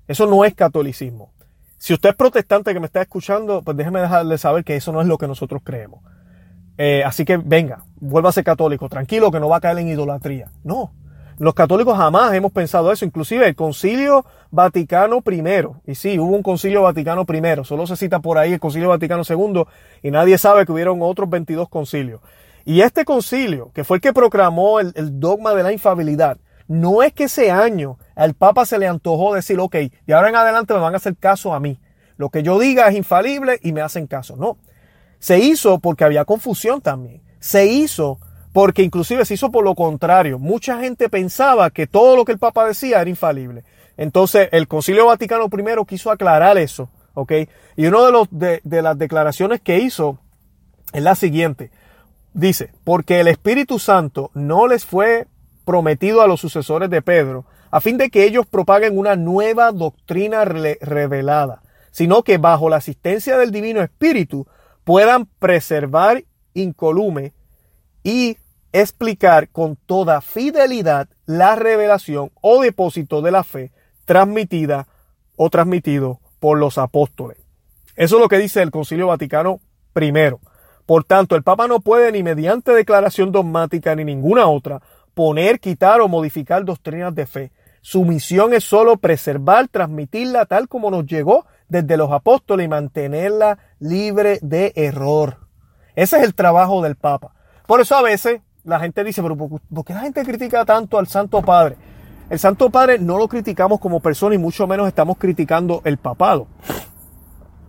Eso no es catolicismo. Si usted es protestante que me está escuchando, pues déjeme dejarle saber que eso no es lo que nosotros creemos. Eh, así que venga, vuelva a ser católico, tranquilo que no va a caer en idolatría. No, los católicos jamás hemos pensado eso, inclusive el concilio Vaticano I, y sí, hubo un concilio Vaticano I, solo se cita por ahí el concilio Vaticano II y nadie sabe que hubieron otros 22 concilios. Y este concilio, que fue el que proclamó el, el dogma de la infabilidad, no es que ese año al Papa se le antojó decir, ok, y ahora en adelante me van a hacer caso a mí. Lo que yo diga es infalible y me hacen caso. No. Se hizo porque había confusión también. Se hizo porque inclusive se hizo por lo contrario. Mucha gente pensaba que todo lo que el Papa decía era infalible. Entonces el Concilio Vaticano I quiso aclarar eso. ¿ok? Y una de, de, de las declaraciones que hizo es la siguiente. Dice, porque el Espíritu Santo no les fue prometido a los sucesores de Pedro, a fin de que ellos propaguen una nueva doctrina revelada, sino que bajo la asistencia del Divino Espíritu puedan preservar incolume y explicar con toda fidelidad la revelación o depósito de la fe transmitida o transmitido por los apóstoles. Eso es lo que dice el Concilio Vaticano I. Por tanto, el Papa no puede ni mediante declaración dogmática ni ninguna otra poner, quitar o modificar doctrinas de fe. Su misión es solo preservar, transmitirla tal como nos llegó desde los apóstoles y mantenerla libre de error. Ese es el trabajo del Papa. Por eso a veces la gente dice, pero ¿por qué la gente critica tanto al Santo Padre? El Santo Padre no lo criticamos como persona y mucho menos estamos criticando el papado.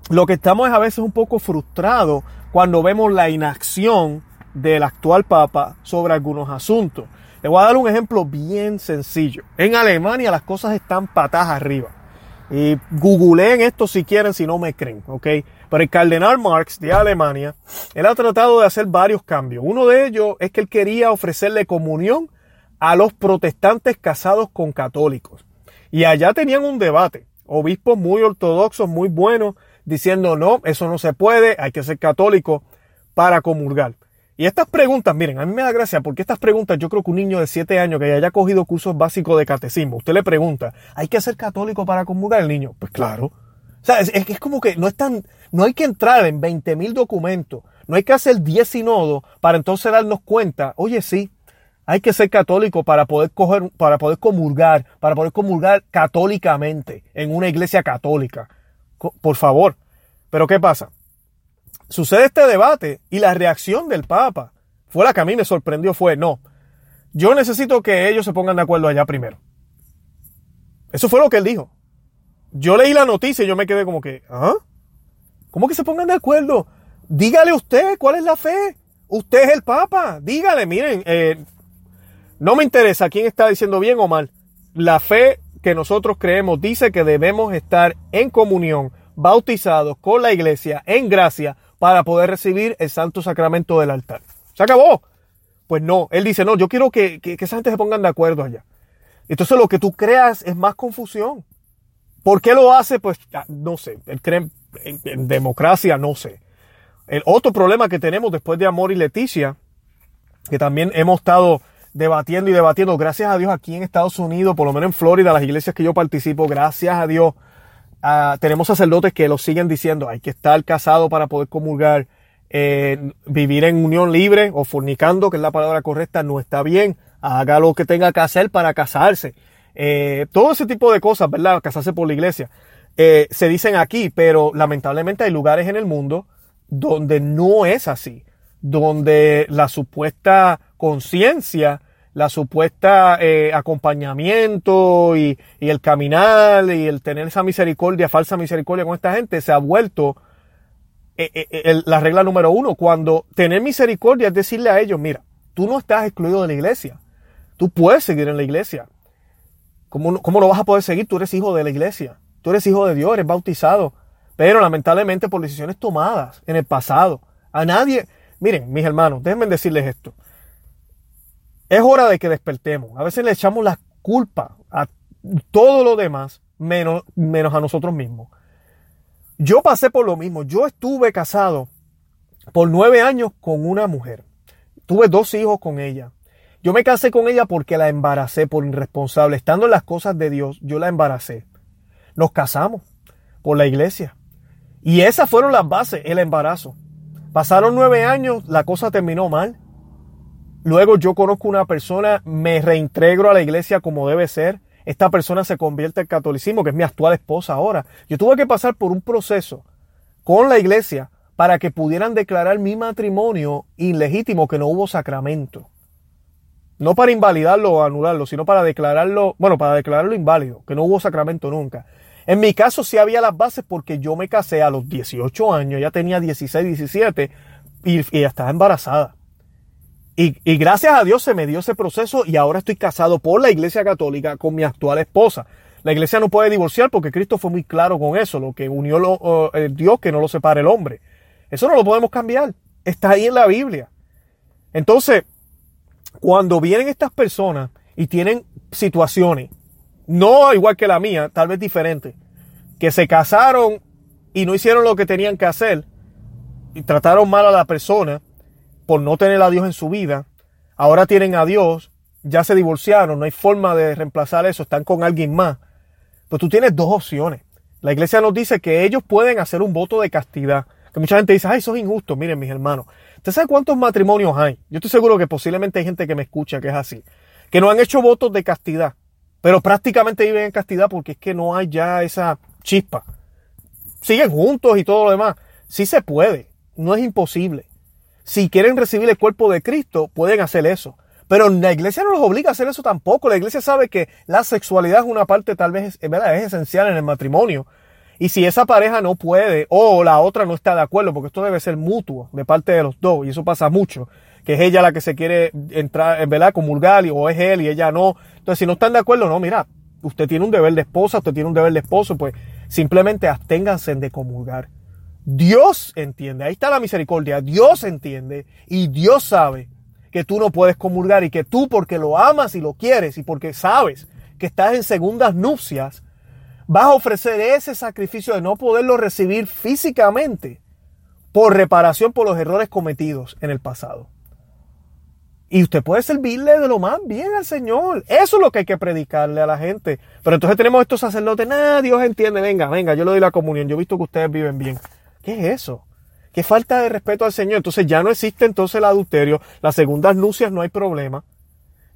Lo que estamos es a veces un poco frustrados cuando vemos la inacción del actual Papa sobre algunos asuntos. Le voy a dar un ejemplo bien sencillo. En Alemania las cosas están patas arriba. Y googleen esto si quieren, si no me creen, ¿ok? Pero el cardenal Marx de Alemania, él ha tratado de hacer varios cambios. Uno de ellos es que él quería ofrecerle comunión a los protestantes casados con católicos. Y allá tenían un debate. Obispos muy ortodoxos, muy buenos, diciendo, no, eso no se puede, hay que ser católico para comulgar. Y estas preguntas, miren, a mí me da gracia porque estas preguntas yo creo que un niño de 7 años que haya cogido cursos básicos de catecismo, usted le pregunta, ¿hay que ser católico para comulgar el niño? Pues claro. Sea, es, es, como que no es tan, no hay que entrar en 20 mil documentos, no hay que hacer 10 sinodos para entonces darnos cuenta, oye sí, hay que ser católico para poder coger, para poder comulgar, para poder comulgar católicamente en una iglesia católica. Por favor. Pero ¿qué pasa? Sucede este debate y la reacción del Papa fue la que a mí me sorprendió, fue, no, yo necesito que ellos se pongan de acuerdo allá primero. Eso fue lo que él dijo. Yo leí la noticia y yo me quedé como que, ¿ah? ¿Cómo que se pongan de acuerdo? Dígale usted cuál es la fe. Usted es el Papa. Dígale, miren, eh, no me interesa quién está diciendo bien o mal. La fe que nosotros creemos dice que debemos estar en comunión, bautizados con la iglesia, en gracia, para poder recibir el santo sacramento del altar. Se acabó. Pues no, él dice, no, yo quiero que, esa gente se pongan de acuerdo allá. Entonces lo que tú creas es más confusión. ¿Por qué lo hace? Pues no sé, él en, democracia, no sé. El otro problema que tenemos después de Amor y Leticia, que también hemos estado debatiendo y debatiendo, gracias a Dios aquí en Estados Unidos, por lo menos en Florida, las iglesias que yo participo, gracias a Dios, Ah, tenemos sacerdotes que lo siguen diciendo, hay que estar casado para poder comulgar, eh, vivir en unión libre o fornicando, que es la palabra correcta, no está bien, haga lo que tenga que hacer para casarse. Eh, todo ese tipo de cosas, ¿verdad? Casarse por la iglesia. Eh, se dicen aquí, pero lamentablemente hay lugares en el mundo donde no es así, donde la supuesta conciencia la supuesta eh, acompañamiento y, el caminar y el tener esa misericordia, falsa misericordia con esta gente, se ha vuelto la regla número uno. Cuando tener misericordia es decirle a ellos, mira, tú no estás excluido de la iglesia, tú puedes seguir en la iglesia. ¿Cómo, ¿Cómo lo vas a poder seguir? Tú eres hijo de la iglesia, tú eres hijo de Dios, eres bautizado, pero lamentablemente por decisiones tomadas en el pasado. A nadie, Miren, mis hermanos, déjenme decirles esto. Es hora de que despertemos. A veces le echamos la culpa a todo lo demás, menos a nosotros mismos. Yo pasé por lo mismo. Yo estuve casado por nueve años con una mujer. Tuve dos hijos con ella. Yo me casé con ella porque la embaracé por irresponsable. Estando en las cosas de Dios, yo la embaracé. Nos casamos por la iglesia. Y esas fueron las bases, el embarazo. Pasaron nueve años, la cosa terminó mal. Luego yo conozco una persona, me reintegro a la iglesia como debe ser. Esta persona se convierte al catolicismo, que es mi actual esposa ahora. Yo tuve que pasar por un proceso con la iglesia para que pudieran declarar mi matrimonio ilegítimo, que no hubo sacramento. No para invalidarlo o anularlo, sino para declararlo, bueno, para declararlo inválido, que no hubo sacramento nunca. En mi caso sí había las bases porque yo me casé a los 18 años, ya tenía 16, 17 y, ya estaba embarazada. Y, y, gracias a Dios se me dio ese proceso y ahora estoy casado por la Iglesia Católica con mi actual esposa. La Iglesia no puede divorciar porque Cristo fue muy claro con eso, lo que unió lo, el Dios que no lo separe el hombre. Eso no lo podemos cambiar. Está ahí en la Biblia. Entonces, cuando vienen estas personas y tienen situaciones, no igual que la mía, tal vez diferente, que se casaron y no hicieron lo que tenían que hacer y trataron mal a la persona por no tener a Dios en su vida, ahora tienen a Dios, ya se divorciaron, no hay forma de reemplazar eso, están con alguien más. Pues tú tienes dos opciones. La iglesia nos dice que ellos pueden hacer un voto de castidad. Que mucha gente dice, ay, eso es injusto. Miren, mis hermanos, ¿usted sabe cuántos matrimonios hay? Yo estoy seguro que posiblemente hay gente que me escucha que es así. Que no han hecho votos de castidad, pero prácticamente viven en castidad porque es que no hay ya esa chispa. Siguen juntos y todo lo demás. Sí se puede, no es imposible. Si quieren recibir el cuerpo de Cristo, pueden hacer eso. Pero la iglesia no los obliga a hacer eso tampoco. La iglesia sabe que la sexualidad es una parte tal vez, es esencial en el matrimonio. Y si esa pareja no puede o la otra no está de acuerdo, porque esto debe ser mutuo de parte de los dos, y eso pasa mucho, que es ella la que se quiere entrar, ¿verdad? Comulgar, o es él y ella no. Entonces, si no están de acuerdo, no, mira, usted tiene un deber de esposa, usted tiene un deber de esposo, pues simplemente absténganse de comulgar. Dios entiende, ahí está la misericordia, Dios entiende y Dios sabe que tú no puedes comulgar y que tú porque lo amas y lo quieres y porque sabes que estás en segundas nupcias, vas a ofrecer ese sacrificio de no poderlo recibir físicamente por reparación por los errores cometidos en el pasado. Y usted puede servirle de lo más bien al Señor. Eso es lo que hay que predicarle a la gente. Pero entonces tenemos estos sacerdotes, nada, Dios entiende, venga, venga, yo le doy la comunión, yo he visto que ustedes viven bien. ¿Qué es eso? Qué falta de respeto al Señor. Entonces ya no existe entonces el adulterio, las segundas nupcias no hay problema.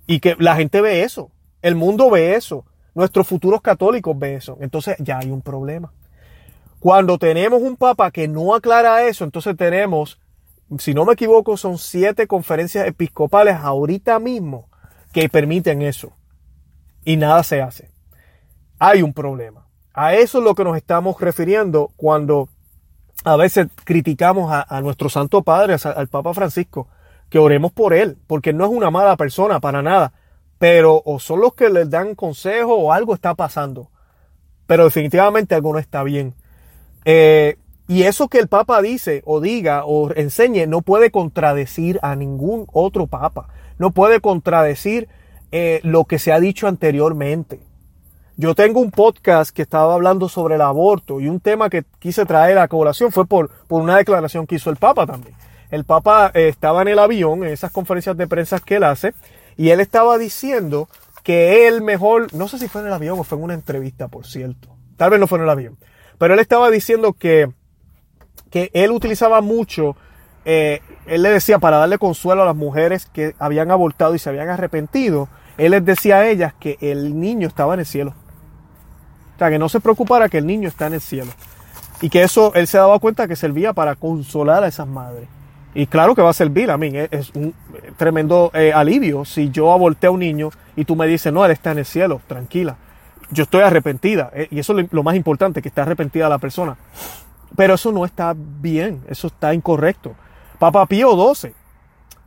Y que la gente ve eso, el mundo ve eso. Nuestros futuros católicos ven eso. Entonces ya hay un problema. Cuando tenemos un papa que no aclara eso, entonces tenemos, si no me equivoco, son siete conferencias episcopales ahorita mismo que permiten eso. Y nada se hace. Hay un problema. A eso es lo que nos estamos refiriendo cuando a veces criticamos a, nuestro Santo Padre, al Papa Francisco, que oremos por él, porque no es una mala persona para nada pero o son los que les dan consejo o algo está pasando. Pero definitivamente algo no está bien. Eh, y eso que el Papa dice o diga o enseñe no puede contradecir a ningún otro Papa. No puede contradecir eh, lo que se ha dicho anteriormente. Yo tengo un podcast que estaba hablando sobre el aborto y un tema que quise traer a colación fue por, por una declaración que hizo el Papa también. El Papa eh, estaba en el avión, en esas conferencias de prensa que él hace, y él estaba diciendo que él mejor, no sé si fue en el avión o fue en una entrevista, por cierto. Tal vez no fue en el avión. Pero él estaba diciendo que, que él utilizaba mucho, eh, él le decía para darle consuelo a las mujeres que habían abortado y se habían arrepentido, él les decía a ellas que el niño estaba en el cielo. O sea, que no se preocupara que el niño está en el cielo. Y que eso él se daba cuenta que servía para consolar a esas madres. Y claro que va a servir a mí, es un tremendo eh, alivio si yo aborté a un niño y tú me dices, no, él está en el cielo, tranquila. Yo estoy arrepentida, eh, y eso es lo más importante, que está arrepentida la persona. Pero eso no está bien, eso está incorrecto. Papa Pío XII,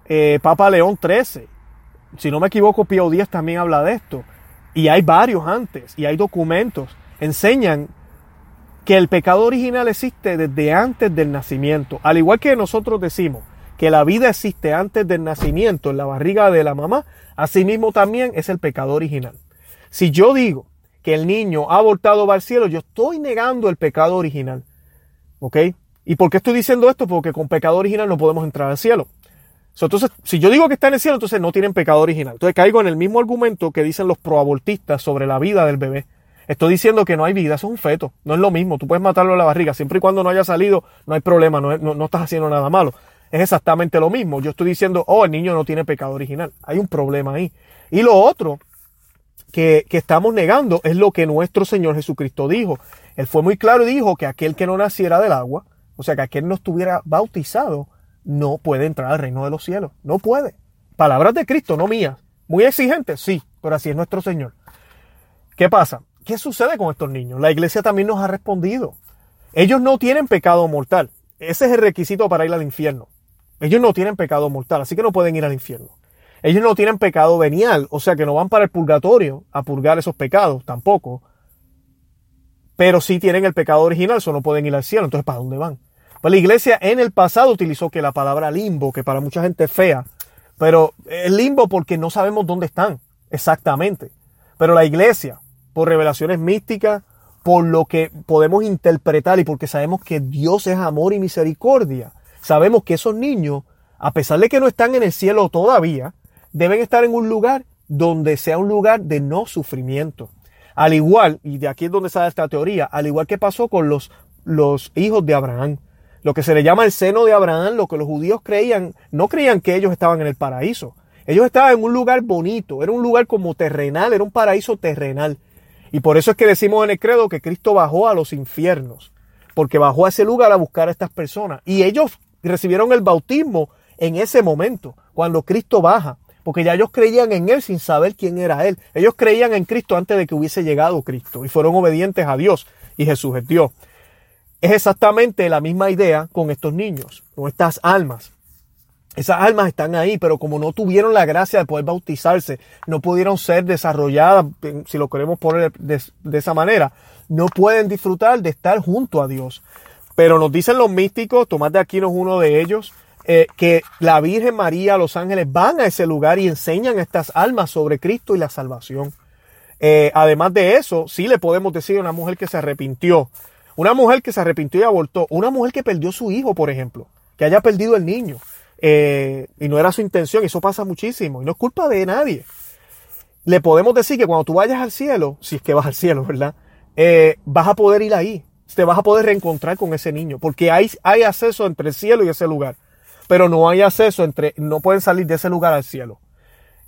eh, Papa León XIII, si no me equivoco, Pío X también habla de esto. Y hay varios antes, y hay documentos, enseñan que el pecado original existe desde antes del nacimiento. Al igual que nosotros decimos que la vida existe antes del nacimiento en la barriga de la mamá, asimismo también es el pecado original. Si yo digo que el niño ha abortado va al cielo, yo estoy negando el pecado original. ¿Ok? ¿Y por qué estoy diciendo esto? Porque con pecado original no podemos entrar al cielo. entonces, si yo digo que está en el cielo, entonces no tienen pecado original. Entonces caigo en el mismo argumento que dicen los proabortistas sobre la vida del bebé. Estoy diciendo que no hay vida, es un feto, no es lo mismo. Tú puedes matarlo en la barriga, siempre y cuando no haya salido, no hay problema, no, no estás haciendo nada malo. Es exactamente lo mismo. Yo estoy diciendo, oh, el niño no tiene pecado original. Hay un problema ahí. Y lo otro que, estamos negando es lo que nuestro Señor Jesucristo dijo. Él fue muy claro y dijo que aquel que no naciera del agua, o sea, que aquel no estuviera bautizado, no puede entrar al reino de los cielos. No puede. Palabras de Cristo, no mías. Muy exigentes, sí, pero así es nuestro Señor. ¿Qué pasa? ¿Qué sucede con estos niños? La iglesia también nos ha respondido. Ellos no tienen pecado mortal. Ese es el requisito para ir al infierno. Ellos no tienen pecado mortal, así que no pueden ir al infierno. Ellos no tienen pecado venial, o sea que no van para el purgatorio a purgar esos pecados, tampoco. Pero sí tienen el pecado original, eso no pueden ir al cielo. Entonces, ¿para dónde van? Pues la iglesia en el pasado utilizó que la palabra limbo, que para mucha gente es fea, pero es limbo porque no sabemos dónde están exactamente. Pero la iglesia, por revelaciones místicas, por lo que podemos interpretar y porque sabemos que Dios es amor y misericordia, sabemos que esos niños, a pesar de que no están en el cielo todavía, deben estar en un lugar donde sea un lugar de no sufrimiento. Al igual, y de aquí es donde sale esta teoría, al igual que pasó con los, los hijos de Abraham. Lo que se le llama el seno de Abraham, lo que los judíos creían, no creían que ellos estaban en el paraíso. Ellos estaban en un lugar bonito, era un lugar como terrenal, era un paraíso terrenal. Y por eso es que decimos en el credo que Cristo bajó a los infiernos, porque bajó a ese lugar a buscar a estas personas. Y ellos recibieron el bautismo en ese momento, cuando Cristo baja porque ya ellos creían en Él sin saber quién era Él. Ellos creían en Cristo antes de que hubiese llegado Cristo y fueron obedientes a Dios y Jesús es Dios. Es exactamente la misma idea con estos niños, con estas almas. Esas almas están ahí, pero como no tuvieron la gracia de poder bautizarse, no pudieron ser desarrolladas, si lo queremos poner de, esa manera, no pueden disfrutar de estar junto a Dios. Pero nos dicen los místicos, Tomás de Aquino es uno de ellos, eh, que la Virgen María, los ángeles van a ese lugar y enseñan a estas almas sobre Cristo y la salvación. Eh, además de eso, sí le podemos decir a una mujer que se arrepintió, una mujer que se arrepintió y abortó, una mujer que perdió su hijo, por ejemplo, que haya perdido el niño eh, y no era su intención, eso pasa muchísimo y no es culpa de nadie. Le podemos decir que cuando tú vayas al cielo, si es que vas al cielo, ¿verdad? vas a poder ir ahí, te vas a poder reencontrar con ese niño, porque hay, hay acceso entre el cielo y ese lugar pero no hay acceso entre, no pueden salir de ese lugar al cielo.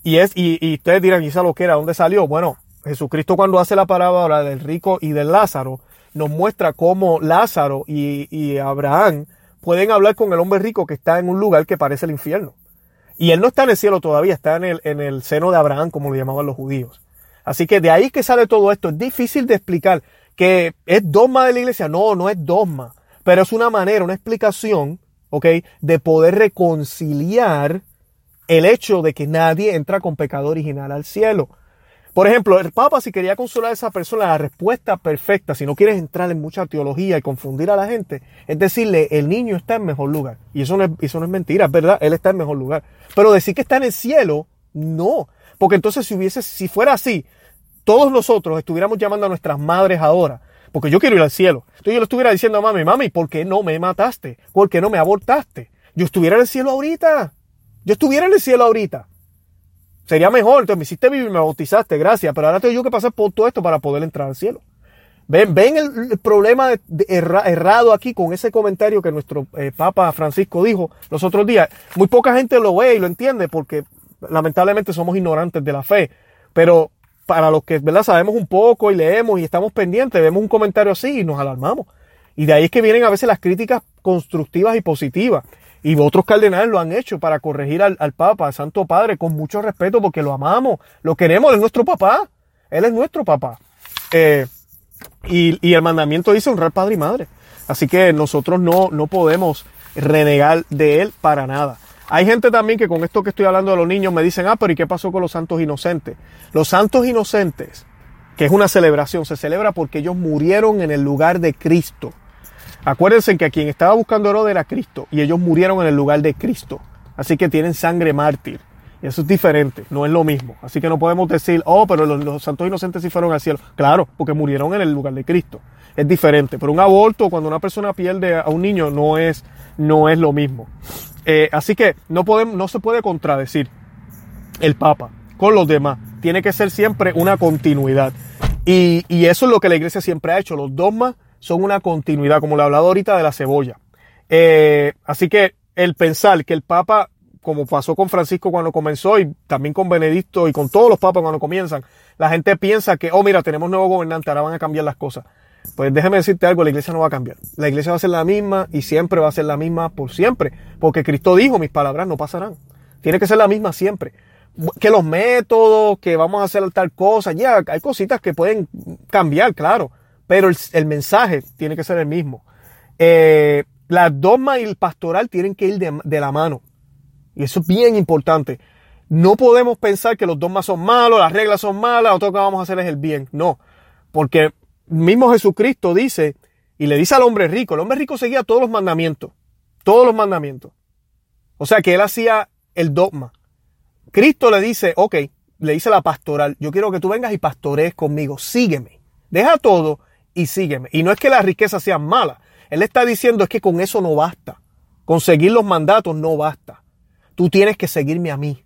Y es, y, ustedes dirán, ¿y esa lo que era? ¿Dónde salió? Bueno, Jesucristo cuando hace la parábola del rico y del Lázaro, nos muestra cómo Lázaro y, Abraham pueden hablar con el hombre rico que está en un lugar que parece el infierno. Y él no está en el cielo todavía, está en el, en el seno de Abraham, como lo llamaban los judíos. Así que de ahí que sale todo esto. Es difícil de explicar que es dogma de la iglesia. No, no es dogma. Pero es una manera, una explicación ¿ok? De poder reconciliar el hecho de que nadie entra con pecado original al cielo. Por ejemplo, el Papa si quería consolar a esa persona, la respuesta perfecta, si no quieres entrar en mucha teología y confundir a la gente, es decirle, el niño está en mejor lugar. Y eso no es, eso no es mentira, es verdad, él está en mejor lugar. Pero decir que está en el cielo, no. Porque entonces si hubiese, si fuera así, todos nosotros estuviéramos llamando a nuestras madres ahora porque yo quiero ir al cielo. Entonces yo le estuviera diciendo a mami, mami, ¿por qué no me mataste? ¿Por qué no me abortaste? Yo estuviera en el cielo ahorita. Yo estuviera en el cielo ahorita. Sería mejor. Entonces me hiciste vivir, me bautizaste, gracias. Pero ahora tengo yo que pasar por todo esto para poder entrar al cielo. Ven, ven el, problema errado aquí con ese comentario que nuestro eh, Papa Francisco dijo los otros días. Muy poca gente lo ve y lo entiende porque lamentablemente somos ignorantes de la fe. Pero para los que ¿verdad? sabemos un poco y leemos y estamos pendientes, vemos un comentario así y nos alarmamos. Y de ahí es que vienen a veces las críticas constructivas y positivas. Y otros cardenales lo han hecho para corregir al, Papa, al Santo Padre, con mucho respeto porque lo amamos, lo queremos, es nuestro papá. Él es nuestro papá. Eh, y, el mandamiento dice honrar padre y madre. Así que nosotros no, no podemos renegar de él para nada. Hay gente también que con esto que estoy hablando de los niños me dicen, ah, pero ¿y qué pasó con los santos inocentes? Los santos inocentes, que es una celebración, se celebra porque ellos murieron en el lugar de Cristo. Acuérdense que a quien estaba buscando Herodes era Cristo y ellos murieron en el lugar de Cristo. Así que tienen sangre mártir. Y eso es diferente, no es lo mismo. Así que no podemos decir, oh, pero los, santos inocentes sí fueron al cielo. Claro, porque murieron en el lugar de Cristo. Es diferente. Pero un aborto, cuando una persona pierde a un niño, no es, no es lo mismo. Eh, así que no, podemos, no se puede contradecir el Papa con los demás. Tiene que ser siempre una continuidad. Y, y eso es lo que la iglesia siempre ha hecho. Los dogmas son una continuidad, como le he hablado ahorita de la cebolla. Eh, así que el pensar que el Papa, como pasó con Francisco cuando comenzó y también con Benedicto y con todos los papas cuando comienzan, la gente piensa que, oh mira, tenemos nuevo gobernante, ahora van a cambiar las cosas. Pues déjeme decirte algo, la iglesia no va a cambiar. La iglesia va a ser la misma y siempre va a ser la misma por siempre. Porque Cristo dijo, mis palabras no pasarán. Tiene que ser la misma siempre. Que los métodos, que vamos a hacer tal cosa, ya hay cositas que pueden cambiar, claro pero el, mensaje tiene que ser el mismo. Eh, la dogma y el pastoral tienen que ir de, la mano. Y eso es bien importante. No podemos pensar que los dogmas son malos, las reglas son malas, lo que vamos a hacer es el bien. No, porque mismo Jesucristo dice, y le dice al hombre rico, el hombre rico seguía todos los mandamientos, todos los mandamientos. O sea que él hacía el dogma. Cristo le dice, ok, le dice la pastoral, yo quiero que tú vengas y pastorees conmigo, sígueme. Deja todo y sígueme. Y no es que las riquezas sean malas. Él está diciendo es que con eso no basta. Conseguir los mandatos no basta. Tú tienes que seguirme a mí.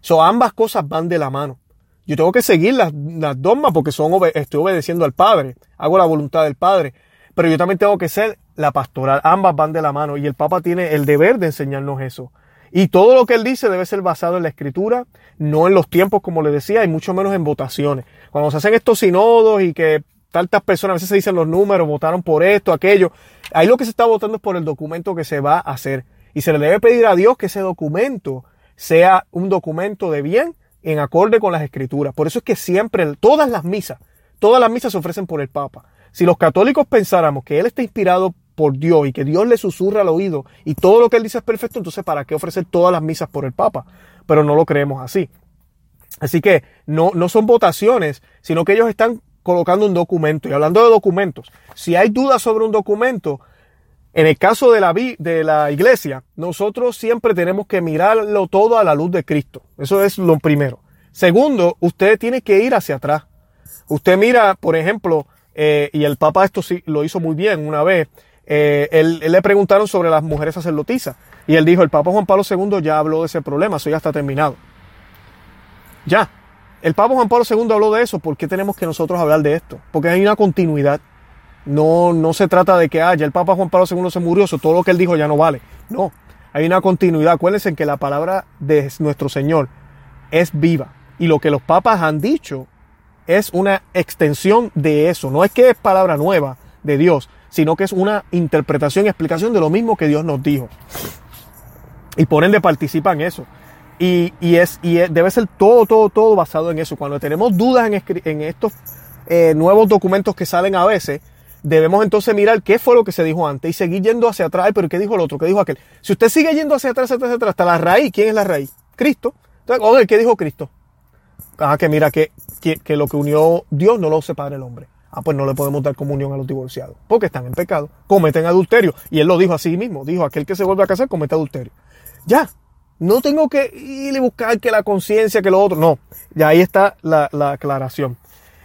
So, ambas cosas van de la mano. Yo tengo que seguir las, las dogmas porque son, estoy obedeciendo al Padre. Hago la voluntad del Padre. Pero yo también tengo que ser la pastoral. Ambas van de la mano. Y el Papa tiene el deber de enseñarnos eso. Y todo lo que él dice debe ser basado en la escritura, no en los tiempos, como le decía, y mucho menos en votaciones. Cuando se hacen estos sinodos y que tantas personas, a veces se dicen los números, votaron por esto, aquello. Ahí lo que se está votando es por el documento que se va a hacer. Y se le debe pedir a Dios que ese documento sea un documento de bien en acorde con las escrituras. Por eso es que siempre, todas las misas, todas las misas se ofrecen por el Papa. Si los católicos pensáramos que Él está inspirado por Dios y que Dios le susurra al oído y todo lo que Él dice es perfecto, entonces ¿para qué ofrecer todas las misas por el Papa? Pero no lo creemos así. Así que no, no son votaciones, sino que ellos están colocando un documento. Y hablando de documentos, si hay dudas sobre un documento, en el caso de la, de la iglesia, nosotros siempre tenemos que mirarlo todo a la luz de Cristo. Eso es lo primero. Segundo, usted tiene que ir hacia atrás. Usted mira, por ejemplo, eh, y el Papa esto sí lo hizo muy bien una vez, eh, él, le preguntaron sobre las mujeres sacerdotisas. Y él dijo, el Papa Juan Pablo II ya habló de ese problema, eso ya está terminado. Ya, el Papa Juan Pablo II habló de eso. ¿Por qué tenemos que nosotros hablar de esto? Porque hay una continuidad. No, no se trata de que haya el Papa Juan Pablo II se murió, eso todo lo que él dijo ya no vale. No, hay una continuidad. Acuérdense que la palabra de nuestro Señor es viva. Y lo que los papas han dicho es una extensión de eso. No es que es palabra nueva de Dios, sino que es una interpretación y explicación de lo mismo que Dios nos dijo. Y por ende participa en eso. Y, es, y debe ser todo, todo, todo basado en eso. Cuando tenemos dudas en, estos eh, nuevos documentos que salen a veces, debemos entonces mirar qué fue lo que se dijo antes y seguir yendo hacia atrás. Pero ¿qué dijo el otro? ¿Qué dijo aquel? Si usted sigue yendo hacia atrás, hacia atrás, hacia atrás, hasta la raíz, ¿quién es la raíz? Cristo. Entonces, oye, ¿qué dijo Cristo? Ah, que mira, que, que, lo que unió Dios no lo separa el hombre. Ah, pues no le podemos dar comunión a los divorciados, porque están en pecado, cometen adulterio. Y él lo dijo así mismo, dijo, aquel que se vuelve a casar comete adulterio. Ya, no tengo que ir y buscar que la conciencia, que lo otro. No, ya ahí está la, aclaración.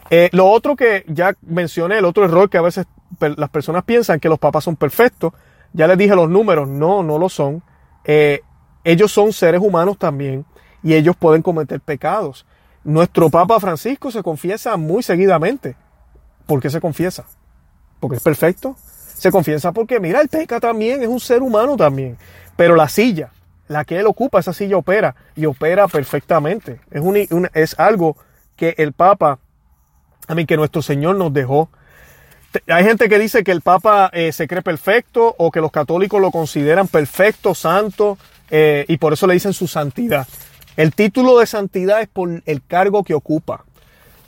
Eh, lo otro que ya mencioné, el otro error que a veces las personas piensan que los papas son perfectos. Ya les dije los números, no, no lo son. Eh, ellos son seres humanos también y ellos pueden cometer pecados. Nuestro Papa Francisco se confiesa muy seguidamente. ¿Por qué se confiesa? Porque es perfecto. Se confiesa porque, mira, el peca también, es un ser humano también. Pero la silla, la que él ocupa, esa silla opera y opera perfectamente. Es, un, es algo que el Papa, a mí que nuestro Señor nos dejó. Hay gente que dice que el Papa eh, se cree perfecto o que los católicos lo consideran perfecto, santo, eh, y por eso le dicen su santidad. El título de santidad es por el cargo que ocupa.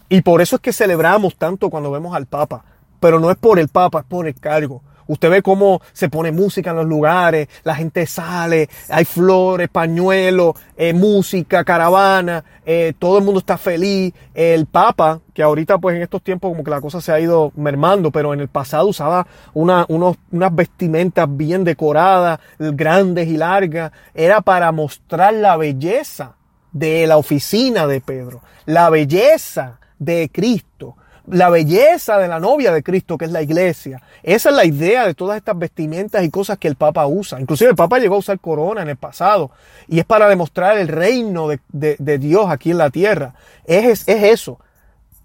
Y por eso es que celebramos tanto cuando vemos al Papa. Pero no es por el Papa, es por el cargo. Usted ve cómo se pone música en los lugares, la gente sale, hay flores, pañuelos, eh, música, caravana, eh, todo el mundo está feliz. El Papa, que ahorita pues en estos tiempos como que la cosa se ha ido mermando, pero en el pasado usaba unas vestimentas bien decoradas, grandes y largas, era para mostrar la belleza de la oficina de Pedro, la belleza de Cristo la belleza de la novia de Cristo, que es la iglesia. Esa es la idea de todas estas vestimentas y cosas que el Papa usa. Inclusive el Papa llegó a usar corona en el pasado y es para demostrar el reino de, Dios aquí en la tierra. Es, es eso.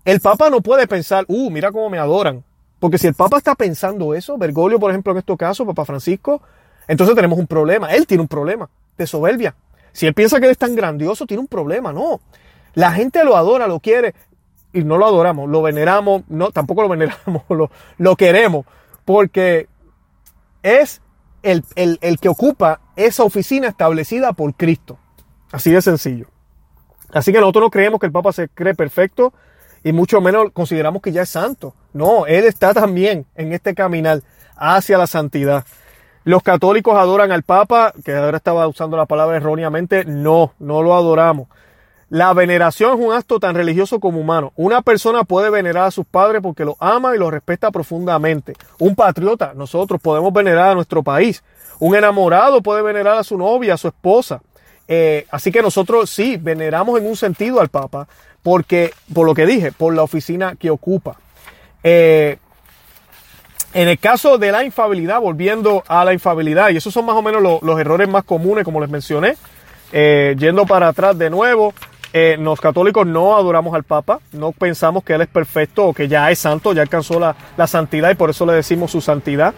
El Papa no puede pensar, uh, mira cómo me adoran. Porque si el Papa está pensando eso, Bergoglio, por ejemplo, en este caso, Papa Francisco, entonces tenemos un problema. Él tiene un problema de soberbia. Si él piensa que él es tan grandioso, tiene un problema. No. La gente lo adora, lo quiere y no lo adoramos, lo veneramos, no, tampoco lo veneramos, lo, lo queremos, porque es el, el, que ocupa esa oficina establecida por Cristo. Así de sencillo. Así que nosotros no creemos que el Papa se cree perfecto y mucho menos consideramos que ya es santo. No, él está también en este caminar hacia la santidad. Los católicos adoran al Papa, que ahora estaba usando la palabra erróneamente. No, no lo adoramos. La veneración es un acto tan religioso como humano. Una persona puede venerar a sus padres porque los ama y los respeta profundamente. Un patriota, nosotros podemos venerar a nuestro país. Un enamorado puede venerar a su novia, a su esposa. Eh, así que nosotros sí veneramos en un sentido al Papa, porque, por lo que dije, por la oficina que ocupa. Eh, en el caso de la infabilidad, volviendo a la infabilidad, y esos son más o menos los errores más comunes, como les mencioné, eh, yendo para atrás de nuevo, eh, los católicos no adoramos al Papa, no pensamos que Él es perfecto o que ya es santo, ya alcanzó la, santidad y por eso le decimos su santidad.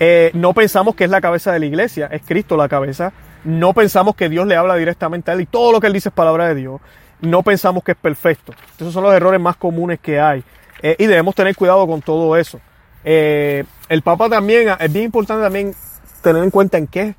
Eh, no pensamos que es la cabeza de la iglesia, es Cristo la cabeza. No pensamos que Dios le habla directamente a Él y todo lo que Él dice es palabra de Dios. No pensamos que es perfecto. Esos son los errores más comunes que hay. Eh, y debemos tener cuidado con todo eso. el Papa también, es bien importante también tener en cuenta en qué,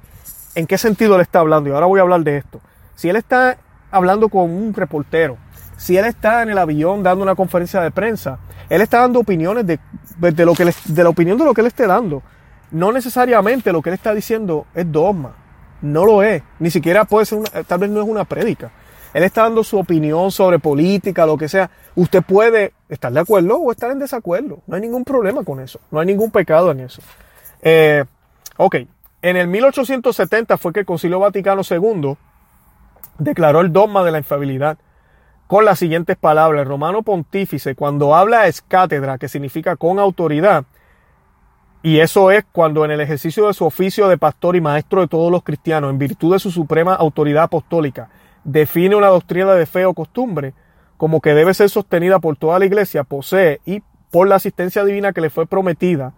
en qué sentido le está hablando. Y ahora voy a hablar de esto. Si Él está hablando con un reportero, si él está en el avión dando una conferencia de prensa, él está dando opiniones de, de, lo que de la opinión de lo que él esté dando. No necesariamente lo que él está diciendo es dogma. No lo es. Ni siquiera puede ser una, tal vez no es una prédica. Él está dando su opinión sobre política, lo que sea. Usted puede estar de acuerdo o estar en desacuerdo. No hay ningún problema con eso. No hay ningún pecado en eso. Eh, ok. En el 1870 fue que el Concilio Vaticano II declaró el dogma de la infabilidad con las siguientes palabras. El romano pontífice, cuando habla es cátedra, que significa con autoridad, y eso es cuando en el ejercicio de su oficio de pastor y maestro de todos los cristianos, en virtud de su suprema autoridad apostólica, define una doctrina de fe o costumbre como que debe ser sostenida por toda la iglesia, posee y por la asistencia divina que le fue prometida